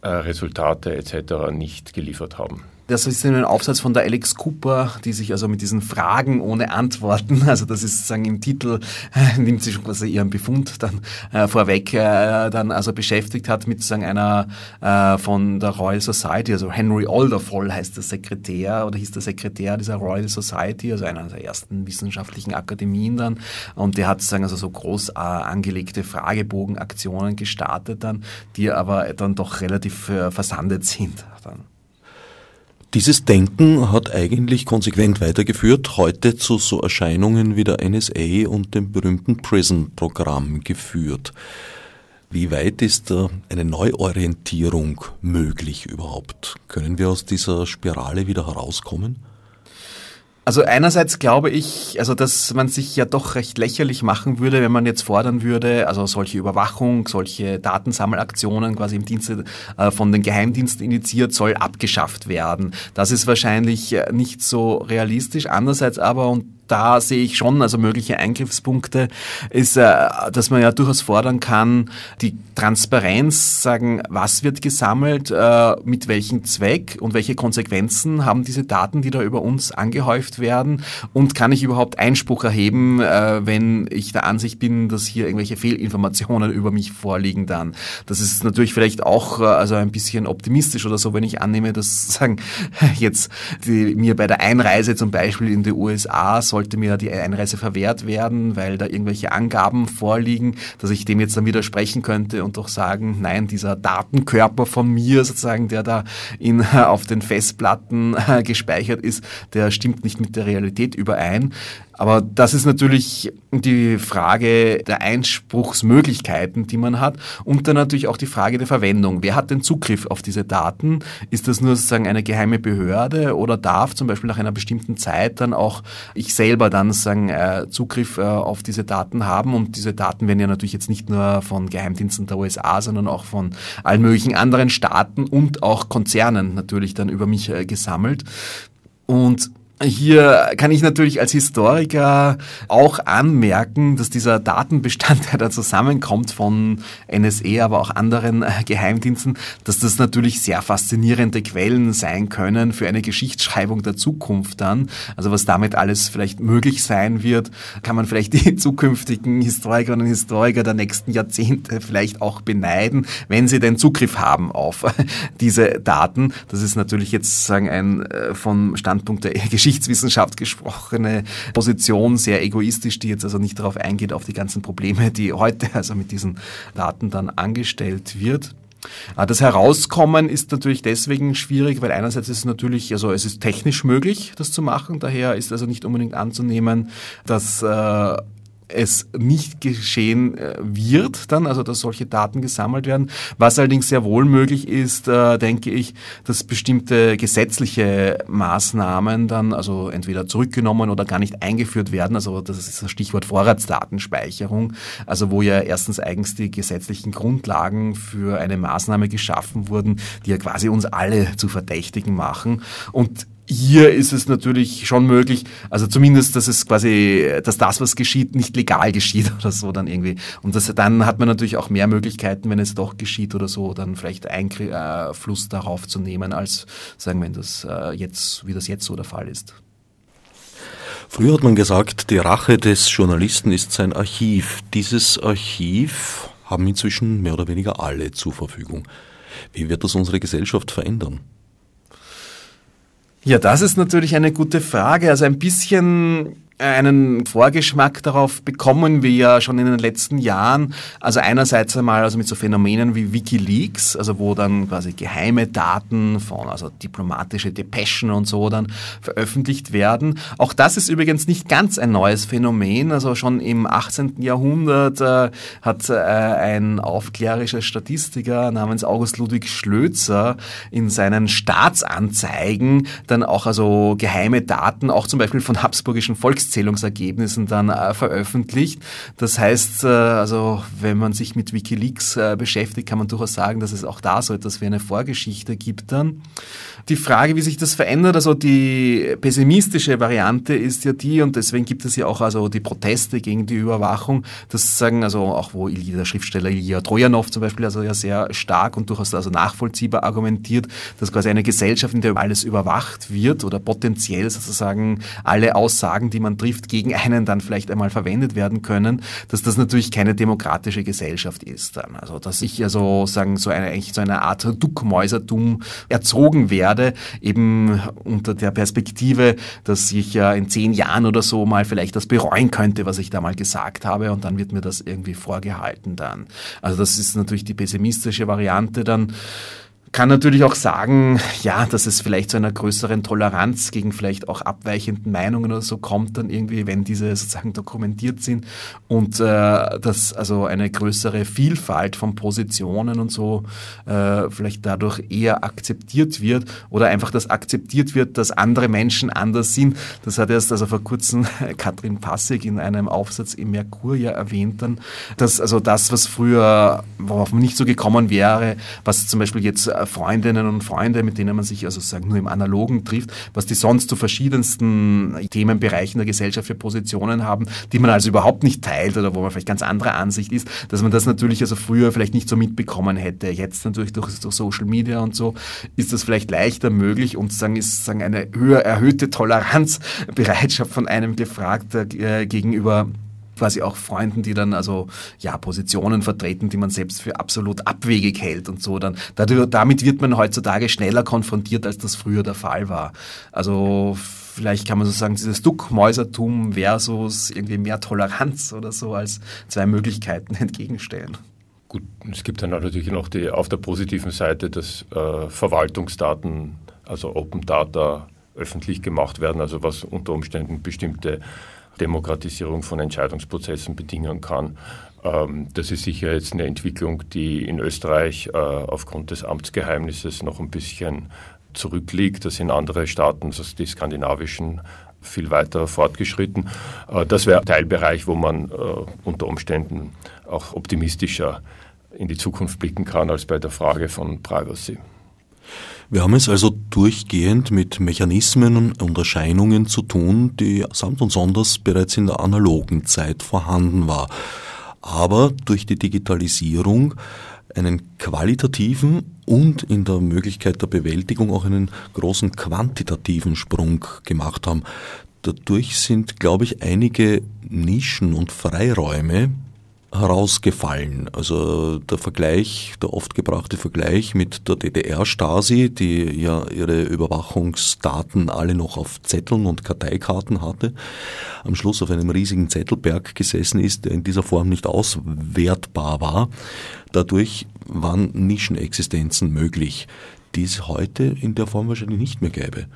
äh, Resultate etc. nicht geliefert haben. Das ist ein Aufsatz von der Alex Cooper, die sich also mit diesen Fragen ohne Antworten, also das ist sozusagen im Titel, nimmt sie schon quasi ihren Befund dann äh, vorweg, äh, dann also beschäftigt hat mit sozusagen einer äh, von der Royal Society, also Henry Alderfall heißt der Sekretär oder hieß der Sekretär dieser Royal Society, also einer der ersten wissenschaftlichen Akademien dann und der hat sozusagen also so groß äh, angelegte Fragebogenaktionen gestartet dann, die aber dann doch relativ äh, versandet sind dann. Dieses Denken hat eigentlich konsequent weitergeführt, heute zu so Erscheinungen wie der NSA und dem berühmten PRISM-Programm geführt. Wie weit ist eine Neuorientierung möglich überhaupt? Können wir aus dieser Spirale wieder herauskommen? Also einerseits glaube ich, also dass man sich ja doch recht lächerlich machen würde, wenn man jetzt fordern würde, also solche Überwachung, solche Datensammelaktionen quasi im Dienste äh, von den Geheimdiensten initiiert, soll abgeschafft werden. Das ist wahrscheinlich äh, nicht so realistisch. Andererseits aber, und da sehe ich schon, also mögliche Eingriffspunkte, ist, äh, dass man ja durchaus fordern kann, die Transparenz, sagen, was wird gesammelt, äh, mit welchem Zweck und welche Konsequenzen haben diese Daten, die da über uns angehäuft werden und kann ich überhaupt Einspruch erheben, äh, wenn ich der Ansicht bin, dass hier irgendwelche Fehlinformationen über mich vorliegen dann. Das ist natürlich vielleicht auch also ein bisschen optimistisch oder so, wenn ich annehme, dass sagen, jetzt die, mir bei der Einreise zum Beispiel in die USA soll sollte mir die Einreise verwehrt werden, weil da irgendwelche Angaben vorliegen, dass ich dem jetzt dann widersprechen könnte und doch sagen, nein, dieser Datenkörper von mir sozusagen, der da in, auf den Festplatten gespeichert ist, der stimmt nicht mit der Realität überein. Aber das ist natürlich die Frage der Einspruchsmöglichkeiten, die man hat und dann natürlich auch die Frage der Verwendung. Wer hat den Zugriff auf diese Daten? Ist das nur sozusagen eine geheime Behörde oder darf zum Beispiel nach einer bestimmten Zeit dann auch ich selber dann sozusagen äh, Zugriff äh, auf diese Daten haben? Und diese Daten werden ja natürlich jetzt nicht nur von Geheimdiensten der USA, sondern auch von allen möglichen anderen Staaten und auch Konzernen natürlich dann über mich äh, gesammelt. Und hier kann ich natürlich als Historiker auch anmerken, dass dieser Datenbestand, der da zusammenkommt von NSE, aber auch anderen äh, Geheimdiensten, dass das natürlich sehr faszinierende Quellen sein können für eine Geschichtsschreibung der Zukunft dann. Also was damit alles vielleicht möglich sein wird, kann man vielleicht die zukünftigen Historikerinnen und Historiker der nächsten Jahrzehnte vielleicht auch beneiden, wenn sie den Zugriff haben auf diese Daten. Das ist natürlich jetzt sagen ein äh, vom Standpunkt der Geschichte Geschichtswissenschaft gesprochene Position, sehr egoistisch, die jetzt also nicht darauf eingeht, auf die ganzen Probleme, die heute also mit diesen Daten dann angestellt wird. Ah, das Herauskommen ist natürlich deswegen schwierig, weil einerseits ist es natürlich, also es ist technisch möglich, das zu machen. Daher ist also nicht unbedingt anzunehmen, dass äh, es nicht geschehen äh, wird, dann, also dass solche Daten gesammelt werden. Was allerdings sehr wohl möglich ist, äh, denke ich, dass bestimmte gesetzliche Maßnahmen dann also entweder zurückgenommen oder gar nicht eingeführt werden. Also das ist das Stichwort Vorratsdatenspeicherung, also wo ja erstens eigens die gesetzlichen Grundlagen für eine Maßnahme geschaffen wurden, die ja quasi uns alle zu Verdächtigen machen. Und hier ist es natürlich schon möglich, also zumindest, dass es quasi, dass das, was geschieht, nicht legal geschieht oder so dann irgendwie. Und das, dann hat man natürlich auch mehr Möglichkeiten, wenn es doch geschieht oder so, dann vielleicht Einfluss äh, darauf zu nehmen, als sagen, wenn das äh, jetzt, wie das jetzt so der Fall ist. Früher hat man gesagt, die Rache des Journalisten ist sein Archiv. Dieses Archiv haben inzwischen mehr oder weniger alle zur Verfügung. Wie wird das unsere Gesellschaft verändern? Ja, das ist natürlich eine gute Frage. Also ein bisschen einen Vorgeschmack darauf bekommen wir ja schon in den letzten Jahren. Also einerseits einmal also mit so Phänomenen wie WikiLeaks, also wo dann quasi geheime Daten von, also diplomatische Depeschen und so dann veröffentlicht werden. Auch das ist übrigens nicht ganz ein neues Phänomen. Also schon im 18. Jahrhundert äh, hat äh, ein aufklärischer Statistiker namens August Ludwig Schlözer in seinen Staatsanzeigen dann auch also geheime Daten, auch zum Beispiel von habsburgischen Volks Volkszählungsergebnissen dann äh, veröffentlicht. Das heißt, äh, also wenn man sich mit Wikileaks äh, beschäftigt, kann man durchaus sagen, dass es auch da so etwas wie eine Vorgeschichte gibt dann. Die Frage, wie sich das verändert, also die pessimistische Variante ist ja die, und deswegen gibt es ja auch also die Proteste gegen die Überwachung, das sagen also auch, wo der Schriftsteller Ilya Trojanov zum Beispiel also ja sehr stark und durchaus also nachvollziehbar argumentiert, dass quasi eine Gesellschaft, in der alles überwacht wird oder potenziell sozusagen alle Aussagen, die man trifft, gegen einen dann vielleicht einmal verwendet werden können, dass das natürlich keine demokratische Gesellschaft ist dann. Also dass ich also sagen so eine eigentlich so eine Art Duckmäusertum erzogen werde, eben unter der Perspektive, dass ich ja in zehn Jahren oder so mal vielleicht das bereuen könnte, was ich da mal gesagt habe und dann wird mir das irgendwie vorgehalten dann. Also das ist natürlich die pessimistische Variante dann. Kann natürlich auch sagen, ja, dass es vielleicht zu einer größeren Toleranz gegen vielleicht auch abweichenden Meinungen oder so kommt dann irgendwie, wenn diese sozusagen dokumentiert sind und äh, dass also eine größere Vielfalt von Positionen und so äh, vielleicht dadurch eher akzeptiert wird oder einfach, dass akzeptiert wird, dass andere Menschen anders sind. Das hat erst also vor kurzem Katrin Passig in einem Aufsatz im Merkur ja erwähnt dann, dass also das, was früher, worauf man nicht so gekommen wäre, was zum Beispiel jetzt äh, Freundinnen und Freunde, mit denen man sich also sagen, nur im Analogen trifft, was die sonst zu verschiedensten Themenbereichen der Gesellschaft für Positionen haben, die man also überhaupt nicht teilt oder wo man vielleicht ganz anderer Ansicht ist, dass man das natürlich also früher vielleicht nicht so mitbekommen hätte. Jetzt natürlich durch, durch Social Media und so ist das vielleicht leichter möglich und sagen ist sagen eine höher erhöhte Toleranzbereitschaft von einem gefragt äh, gegenüber quasi auch Freunden, die dann also ja Positionen vertreten, die man selbst für absolut abwegig hält und so dann. Dadurch, damit wird man heutzutage schneller konfrontiert, als das früher der Fall war. Also vielleicht kann man so sagen, dieses Duckmäusertum versus irgendwie mehr Toleranz oder so als zwei Möglichkeiten entgegenstellen. Gut, es gibt dann natürlich noch die auf der positiven Seite, dass äh, Verwaltungsdaten, also Open Data, öffentlich gemacht werden, also was unter Umständen bestimmte Demokratisierung von Entscheidungsprozessen bedingen kann. Ähm, das ist sicher jetzt eine Entwicklung, die in Österreich äh, aufgrund des Amtsgeheimnisses noch ein bisschen zurückliegt. Das sind andere Staaten, also die skandinavischen, viel weiter fortgeschritten. Äh, das wäre ein Teilbereich, wo man äh, unter Umständen auch optimistischer in die Zukunft blicken kann als bei der Frage von Privacy. Wir haben es also durchgehend mit Mechanismen und Erscheinungen zu tun, die samt und sonders bereits in der analogen Zeit vorhanden war, aber durch die Digitalisierung einen qualitativen und in der Möglichkeit der Bewältigung auch einen großen quantitativen Sprung gemacht haben. Dadurch sind, glaube ich, einige Nischen und Freiräume, herausgefallen. Also der Vergleich, der oft gebrachte Vergleich mit der DDR-Stasi, die ja ihre Überwachungsdaten alle noch auf Zetteln und Karteikarten hatte, am Schluss auf einem riesigen Zettelberg gesessen ist, der in dieser Form nicht auswertbar war. Dadurch waren Nischenexistenzen möglich, die es heute in der Form wahrscheinlich nicht mehr gäbe.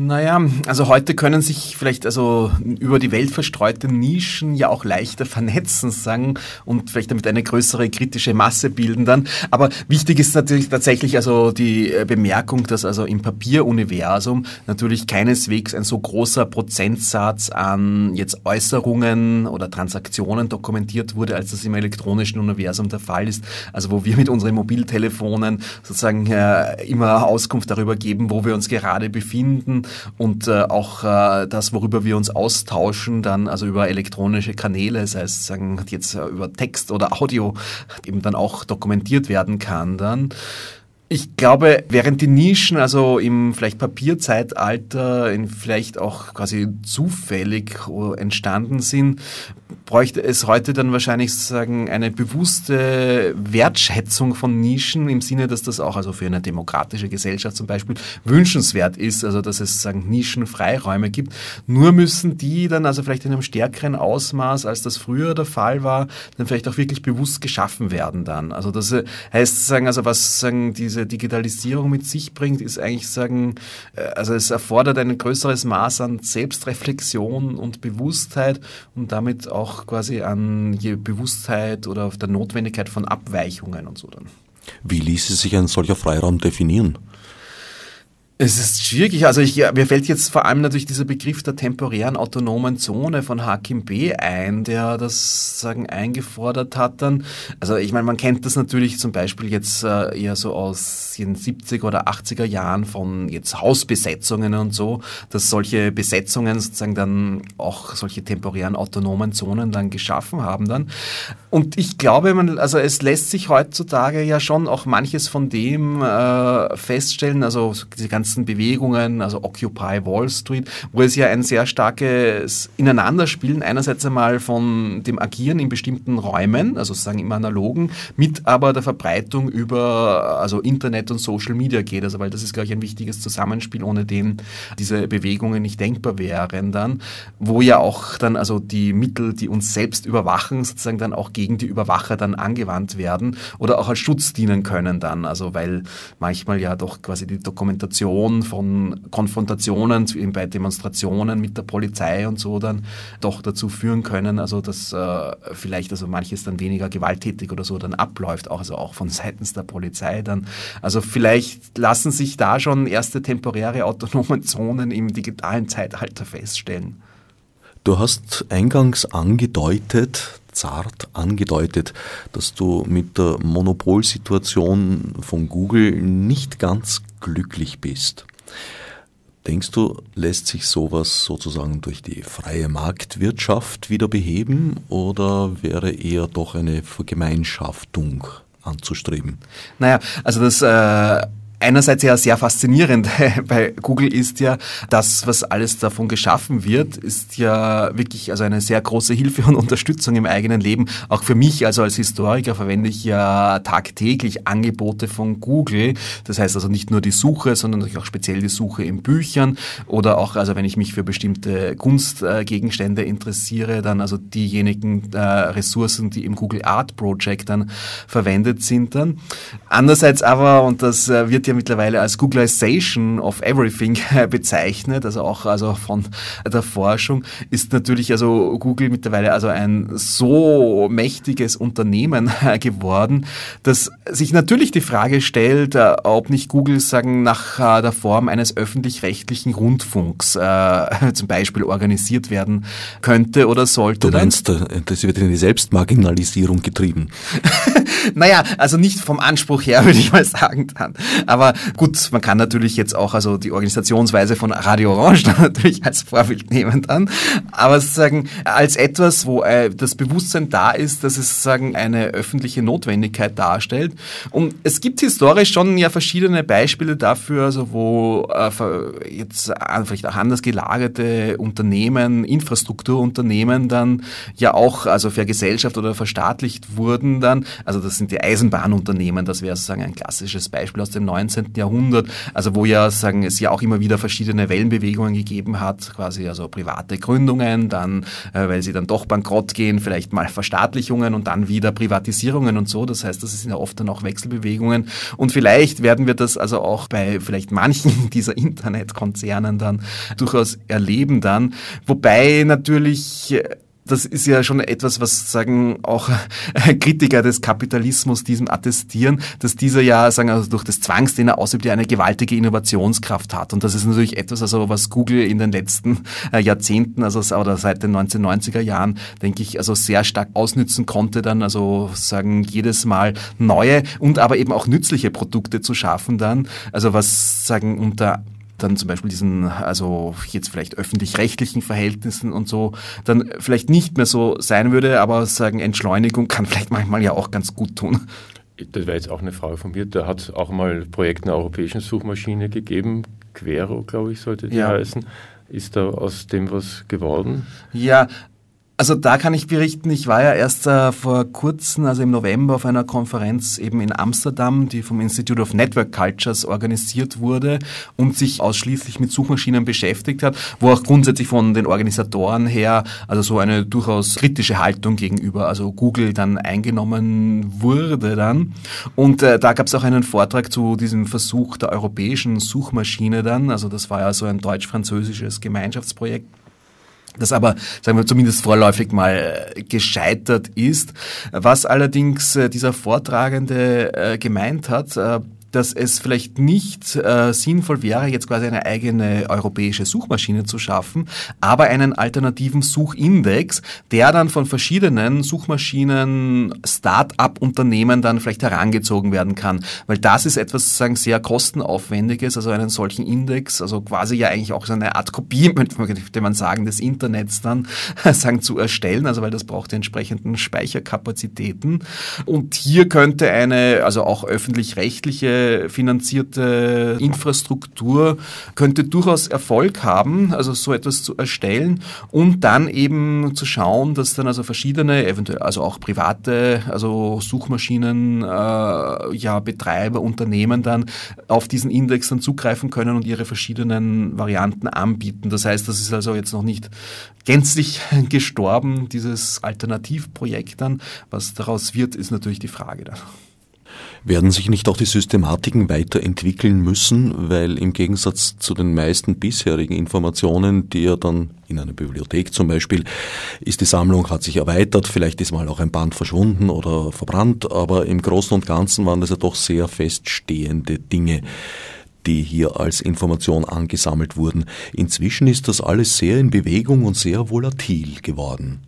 Naja, also heute können sich vielleicht also über die Welt verstreute Nischen ja auch leichter vernetzen, sagen, und vielleicht damit eine größere kritische Masse bilden dann. Aber wichtig ist natürlich tatsächlich also die äh, Bemerkung, dass also im Papieruniversum natürlich keineswegs ein so großer Prozentsatz an jetzt Äußerungen oder Transaktionen dokumentiert wurde, als das im elektronischen Universum der Fall ist. Also wo wir mit unseren Mobiltelefonen sozusagen äh, immer Auskunft darüber geben, wo wir uns gerade befinden und äh, auch äh, das, worüber wir uns austauschen, dann also über elektronische Kanäle, sei es sagen jetzt äh, über Text oder Audio, eben dann auch dokumentiert werden kann dann. Ich glaube, während die Nischen also im vielleicht Papierzeitalter in vielleicht auch quasi zufällig entstanden sind, bräuchte es heute dann wahrscheinlich sagen eine bewusste Wertschätzung von Nischen im Sinne, dass das auch also für eine demokratische Gesellschaft zum Beispiel wünschenswert ist, also dass es sagen Nischenfreiräume gibt. Nur müssen die dann also vielleicht in einem stärkeren Ausmaß, als das früher der Fall war, dann vielleicht auch wirklich bewusst geschaffen werden dann. Also das heißt sagen also was sagen diese diese Digitalisierung mit sich bringt, ist eigentlich sagen, äh, also es erfordert ein größeres Maß an Selbstreflexion und Bewusstheit und damit auch quasi an die Bewusstheit oder auf der Notwendigkeit von Abweichungen und so dann. Wie ließe sich ein solcher Freiraum definieren? Es ist schwierig. Also ich, mir fällt jetzt vor allem natürlich dieser Begriff der temporären autonomen Zone von Hakim B. ein, der das sagen eingefordert hat dann. Also ich meine, man kennt das natürlich zum Beispiel jetzt äh, eher so aus den 70er oder 80er Jahren von jetzt Hausbesetzungen und so, dass solche Besetzungen sozusagen dann auch solche temporären autonomen Zonen dann geschaffen haben dann. Und ich glaube, man, also es lässt sich heutzutage ja schon auch manches von dem äh, feststellen, also diese ganze ganzen Bewegungen, also Occupy Wall Street, wo es ja ein sehr starkes Ineinanderspielen einerseits einmal von dem Agieren in bestimmten Räumen, also sozusagen im analogen, mit aber der Verbreitung über also Internet und Social Media geht. Also weil das ist, glaube ich, ein wichtiges Zusammenspiel, ohne dem diese Bewegungen nicht denkbar wären dann, wo ja auch dann also die Mittel, die uns selbst überwachen, sozusagen dann auch gegen die Überwacher dann angewandt werden oder auch als Schutz dienen können dann. Also weil manchmal ja doch quasi die Dokumentation von Konfrontationen bei Demonstrationen mit der Polizei und so dann doch dazu führen können, also dass äh, vielleicht also manches dann weniger gewalttätig oder so dann abläuft, auch also auch von seitens der Polizei dann. Also vielleicht lassen sich da schon erste temporäre autonome Zonen im digitalen Zeitalter feststellen. Du hast eingangs angedeutet, zart angedeutet, dass du mit der Monopolsituation von Google nicht ganz glücklich bist. Denkst du, lässt sich sowas sozusagen durch die freie Marktwirtschaft wieder beheben oder wäre eher doch eine Vergemeinschaftung anzustreben? Naja, also das äh, einerseits ja sehr faszinierend bei Google ist ja, das, was alles davon geschaffen wird, ist ja wirklich also eine sehr große Hilfe und Unterstützung im eigenen Leben. Auch für mich, also als Historiker, verwende ich ja tagtäglich Angebote von Google. Das heißt also nicht nur die Suche, sondern auch speziell die Suche in Büchern oder auch, also wenn ich mich für bestimmte Kunstgegenstände interessiere, dann also diejenigen äh, Ressourcen, die im Google Art Project dann verwendet sind dann. Andererseits aber, und das äh, wird ja mittlerweile als Googleization of Everything bezeichnet, also auch also von der Forschung, ist natürlich also Google mittlerweile also ein so mächtiges Unternehmen geworden, dass sich natürlich die Frage stellt, äh, ob nicht Google sagen nach äh, der Form eines öffentlich-rechtlichen Rundfunks äh, zum Beispiel organisiert werden könnte oder sollte. Du meinst, äh, das wird in die Selbstmarginalisierung getrieben? naja, also nicht vom Anspruch her, würde ich mal sagen dann. Aber aber gut, man kann natürlich jetzt auch also die Organisationsweise von Radio Orange natürlich als Vorbild nehmen dann. Aber sozusagen als etwas, wo äh, das Bewusstsein da ist, dass es sozusagen eine öffentliche Notwendigkeit darstellt. Und es gibt historisch schon ja verschiedene Beispiele dafür, also wo äh, jetzt vielleicht auch anders gelagerte Unternehmen, Infrastrukturunternehmen dann ja auch also für Gesellschaft oder verstaatlicht wurden dann. Also das sind die Eisenbahnunternehmen, das wäre sozusagen ein klassisches Beispiel aus dem 19. Jahrhundert, also wo ja sagen es ja auch immer wieder verschiedene Wellenbewegungen gegeben hat, quasi also private Gründungen, dann äh, weil sie dann doch bankrott gehen, vielleicht mal Verstaatlichungen und dann wieder Privatisierungen und so. Das heißt, das sind ja oft dann auch Wechselbewegungen und vielleicht werden wir das also auch bei vielleicht manchen dieser Internetkonzernen dann durchaus erleben dann, wobei natürlich äh, das ist ja schon etwas, was sagen auch Kritiker des Kapitalismus diesem attestieren, dass dieser ja sagen also durch das Zwangs, den er ausübt, ja eine gewaltige Innovationskraft hat. Und das ist natürlich etwas, also was Google in den letzten äh, Jahrzehnten, also oder seit den 1990er Jahren, denke ich, also sehr stark ausnützen konnte, dann also sagen jedes Mal neue und aber eben auch nützliche Produkte zu schaffen dann. Also was sagen unter dann zum Beispiel diesen, also jetzt vielleicht öffentlich-rechtlichen Verhältnissen und so, dann vielleicht nicht mehr so sein würde, aber sagen, Entschleunigung kann vielleicht manchmal ja auch ganz gut tun. Das wäre jetzt auch eine Frage von mir. Da hat es auch mal ein Projekt einer europäischen Suchmaschine gegeben, Quero, glaube ich, sollte die ja. heißen. Ist da aus dem was geworden? Ja, also da kann ich berichten, ich war ja erst äh, vor kurzem, also im November, auf einer Konferenz eben in Amsterdam, die vom Institute of Network Cultures organisiert wurde und sich ausschließlich mit Suchmaschinen beschäftigt hat, wo auch grundsätzlich von den Organisatoren her also so eine durchaus kritische Haltung gegenüber also Google dann eingenommen wurde dann. Und äh, da gab es auch einen Vortrag zu diesem Versuch der europäischen Suchmaschine dann, also das war ja so ein deutsch-französisches Gemeinschaftsprojekt das aber, sagen wir zumindest vorläufig mal äh, gescheitert ist. Was allerdings äh, dieser Vortragende äh, gemeint hat, dass es vielleicht nicht äh, sinnvoll wäre, jetzt quasi eine eigene europäische Suchmaschine zu schaffen, aber einen alternativen Suchindex, der dann von verschiedenen Suchmaschinen, Start-up-Unternehmen dann vielleicht herangezogen werden kann. Weil das ist etwas sagen sehr kostenaufwendiges, also einen solchen Index, also quasi ja eigentlich auch so eine Art Kopie, könnte man sagen, des Internets dann sagen zu erstellen, also weil das braucht die entsprechenden Speicherkapazitäten. Und hier könnte eine, also auch öffentlich-rechtliche finanzierte Infrastruktur könnte durchaus Erfolg haben, also so etwas zu erstellen und dann eben zu schauen, dass dann also verschiedene, eventuell also auch private, also Suchmaschinen, äh, ja Betreiber, Unternehmen dann auf diesen Index dann zugreifen können und ihre verschiedenen Varianten anbieten. Das heißt, das ist also jetzt noch nicht gänzlich gestorben, dieses Alternativprojekt dann. Was daraus wird, ist natürlich die Frage dann. Werden sich nicht auch die Systematiken weiterentwickeln müssen, weil im Gegensatz zu den meisten bisherigen Informationen, die ja dann in einer Bibliothek zum Beispiel, ist die Sammlung, hat sich erweitert, vielleicht ist mal auch ein Band verschwunden oder verbrannt, aber im Großen und Ganzen waren das ja doch sehr feststehende Dinge die hier als Information angesammelt wurden. Inzwischen ist das alles sehr in Bewegung und sehr volatil geworden.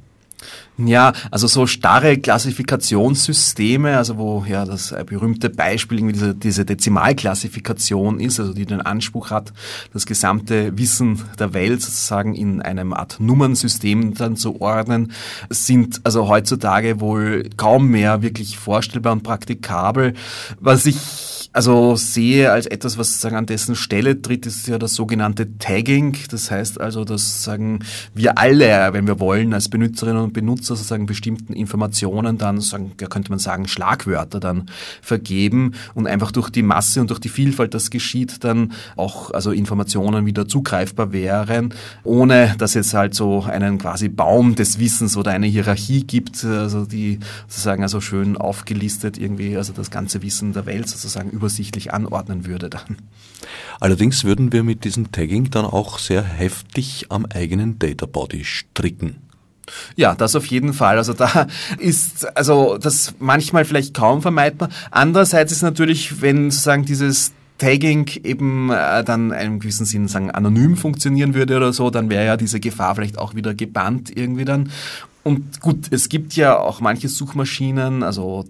Ja, also so starre Klassifikationssysteme, also wo ja das berühmte Beispiel irgendwie diese, diese Dezimalklassifikation ist, also die den Anspruch hat, das gesamte Wissen der Welt sozusagen in einem Art Nummernsystem dann zu ordnen, sind also heutzutage wohl kaum mehr wirklich vorstellbar und praktikabel. Was ich also sehe als etwas, was sozusagen an dessen Stelle tritt, ist ja das sogenannte Tagging. Das heißt also, dass sagen wir alle, wenn wir wollen, als Benutzerinnen und Benutzer sozusagen bestimmten Informationen dann, sagen, ja, könnte man sagen, Schlagwörter dann vergeben und einfach durch die Masse und durch die Vielfalt, das geschieht, dann auch also Informationen wieder zugreifbar wären, ohne dass es halt so einen quasi Baum des Wissens oder eine Hierarchie gibt, also die sozusagen also schön aufgelistet irgendwie, also das ganze Wissen der Welt sozusagen übersichtlich anordnen würde dann. Allerdings würden wir mit diesem Tagging dann auch sehr heftig am eigenen Databody stricken. Ja, das auf jeden Fall. Also da ist also das manchmal vielleicht kaum vermeidbar. Andererseits ist natürlich, wenn sozusagen dieses Tagging eben äh, dann in einem gewissen Sinn sagen anonym funktionieren würde oder so, dann wäre ja diese Gefahr vielleicht auch wieder gebannt irgendwie dann. Und gut, es gibt ja auch manche Suchmaschinen, also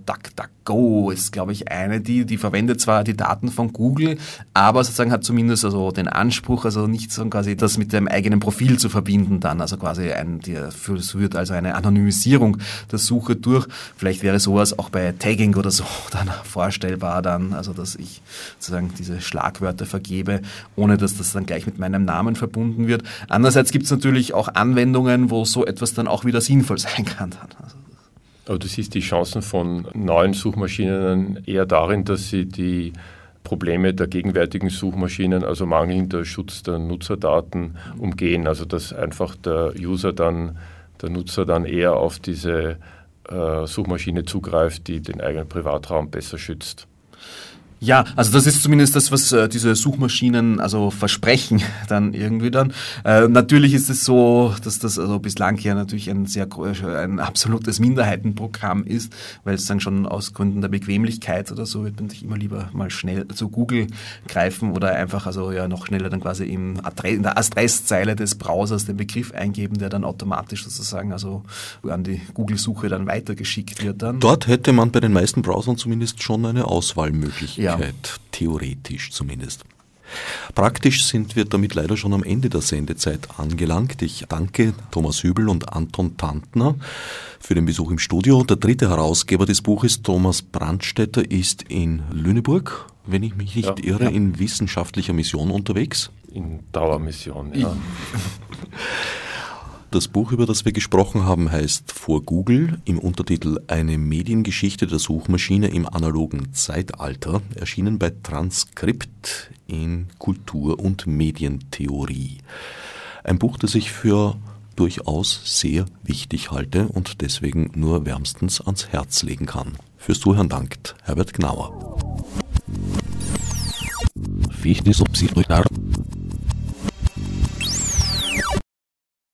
DuckDuckGo ist, glaube ich, eine, die, die verwendet zwar die Daten von Google, aber sozusagen hat zumindest also den Anspruch, also nicht so quasi das mit dem eigenen Profil zu verbinden dann, also quasi ein, die führt also eine Anonymisierung der Suche durch. Vielleicht wäre sowas auch bei Tagging oder so dann vorstellbar dann, also dass ich sozusagen diese Schlagwörter vergebe, ohne dass das dann gleich mit meinem Namen verbunden wird. Andererseits gibt es natürlich auch Anwendungen, wo so etwas dann auch wieder Sinn sinnvoll sein kann. Also Aber du siehst die Chancen von neuen Suchmaschinen eher darin, dass sie die Probleme der gegenwärtigen Suchmaschinen, also mangelnder Schutz der Nutzerdaten, umgehen. Also dass einfach der User dann, der Nutzer dann eher auf diese äh, Suchmaschine zugreift, die den eigenen Privatraum besser schützt. Ja, also das ist zumindest das, was äh, diese Suchmaschinen also versprechen dann irgendwie dann. Äh, natürlich ist es so, dass das also bislang ja natürlich ein sehr ein absolutes Minderheitenprogramm ist, weil es dann schon aus Gründen der Bequemlichkeit oder so wird man sich immer lieber mal schnell zu Google greifen oder einfach also ja noch schneller dann quasi im in der Adresszeile des Browsers den Begriff eingeben, der dann automatisch sozusagen also an die Google-Suche dann weitergeschickt wird dann. Dort hätte man bei den meisten Browsern zumindest schon eine Auswahlmöglichkeit. Ja. Möglichkeit, theoretisch zumindest. Praktisch sind wir damit leider schon am Ende der Sendezeit angelangt. Ich danke Thomas Hübel und Anton Tantner für den Besuch im Studio. Der dritte Herausgeber des Buches, Thomas Brandstetter, ist in Lüneburg, wenn ich mich nicht ja, irre, ja. in wissenschaftlicher Mission unterwegs. In Dauermission, ja. Das Buch, über das wir gesprochen haben, heißt Vor Google im Untertitel Eine Mediengeschichte der Suchmaschine im analogen Zeitalter, erschienen bei Transkript in Kultur- und Medientheorie. Ein Buch, das ich für durchaus sehr wichtig halte und deswegen nur wärmstens ans Herz legen kann. Fürs Zuhören dankt Herbert Gnauer. Fichtes obsidruitar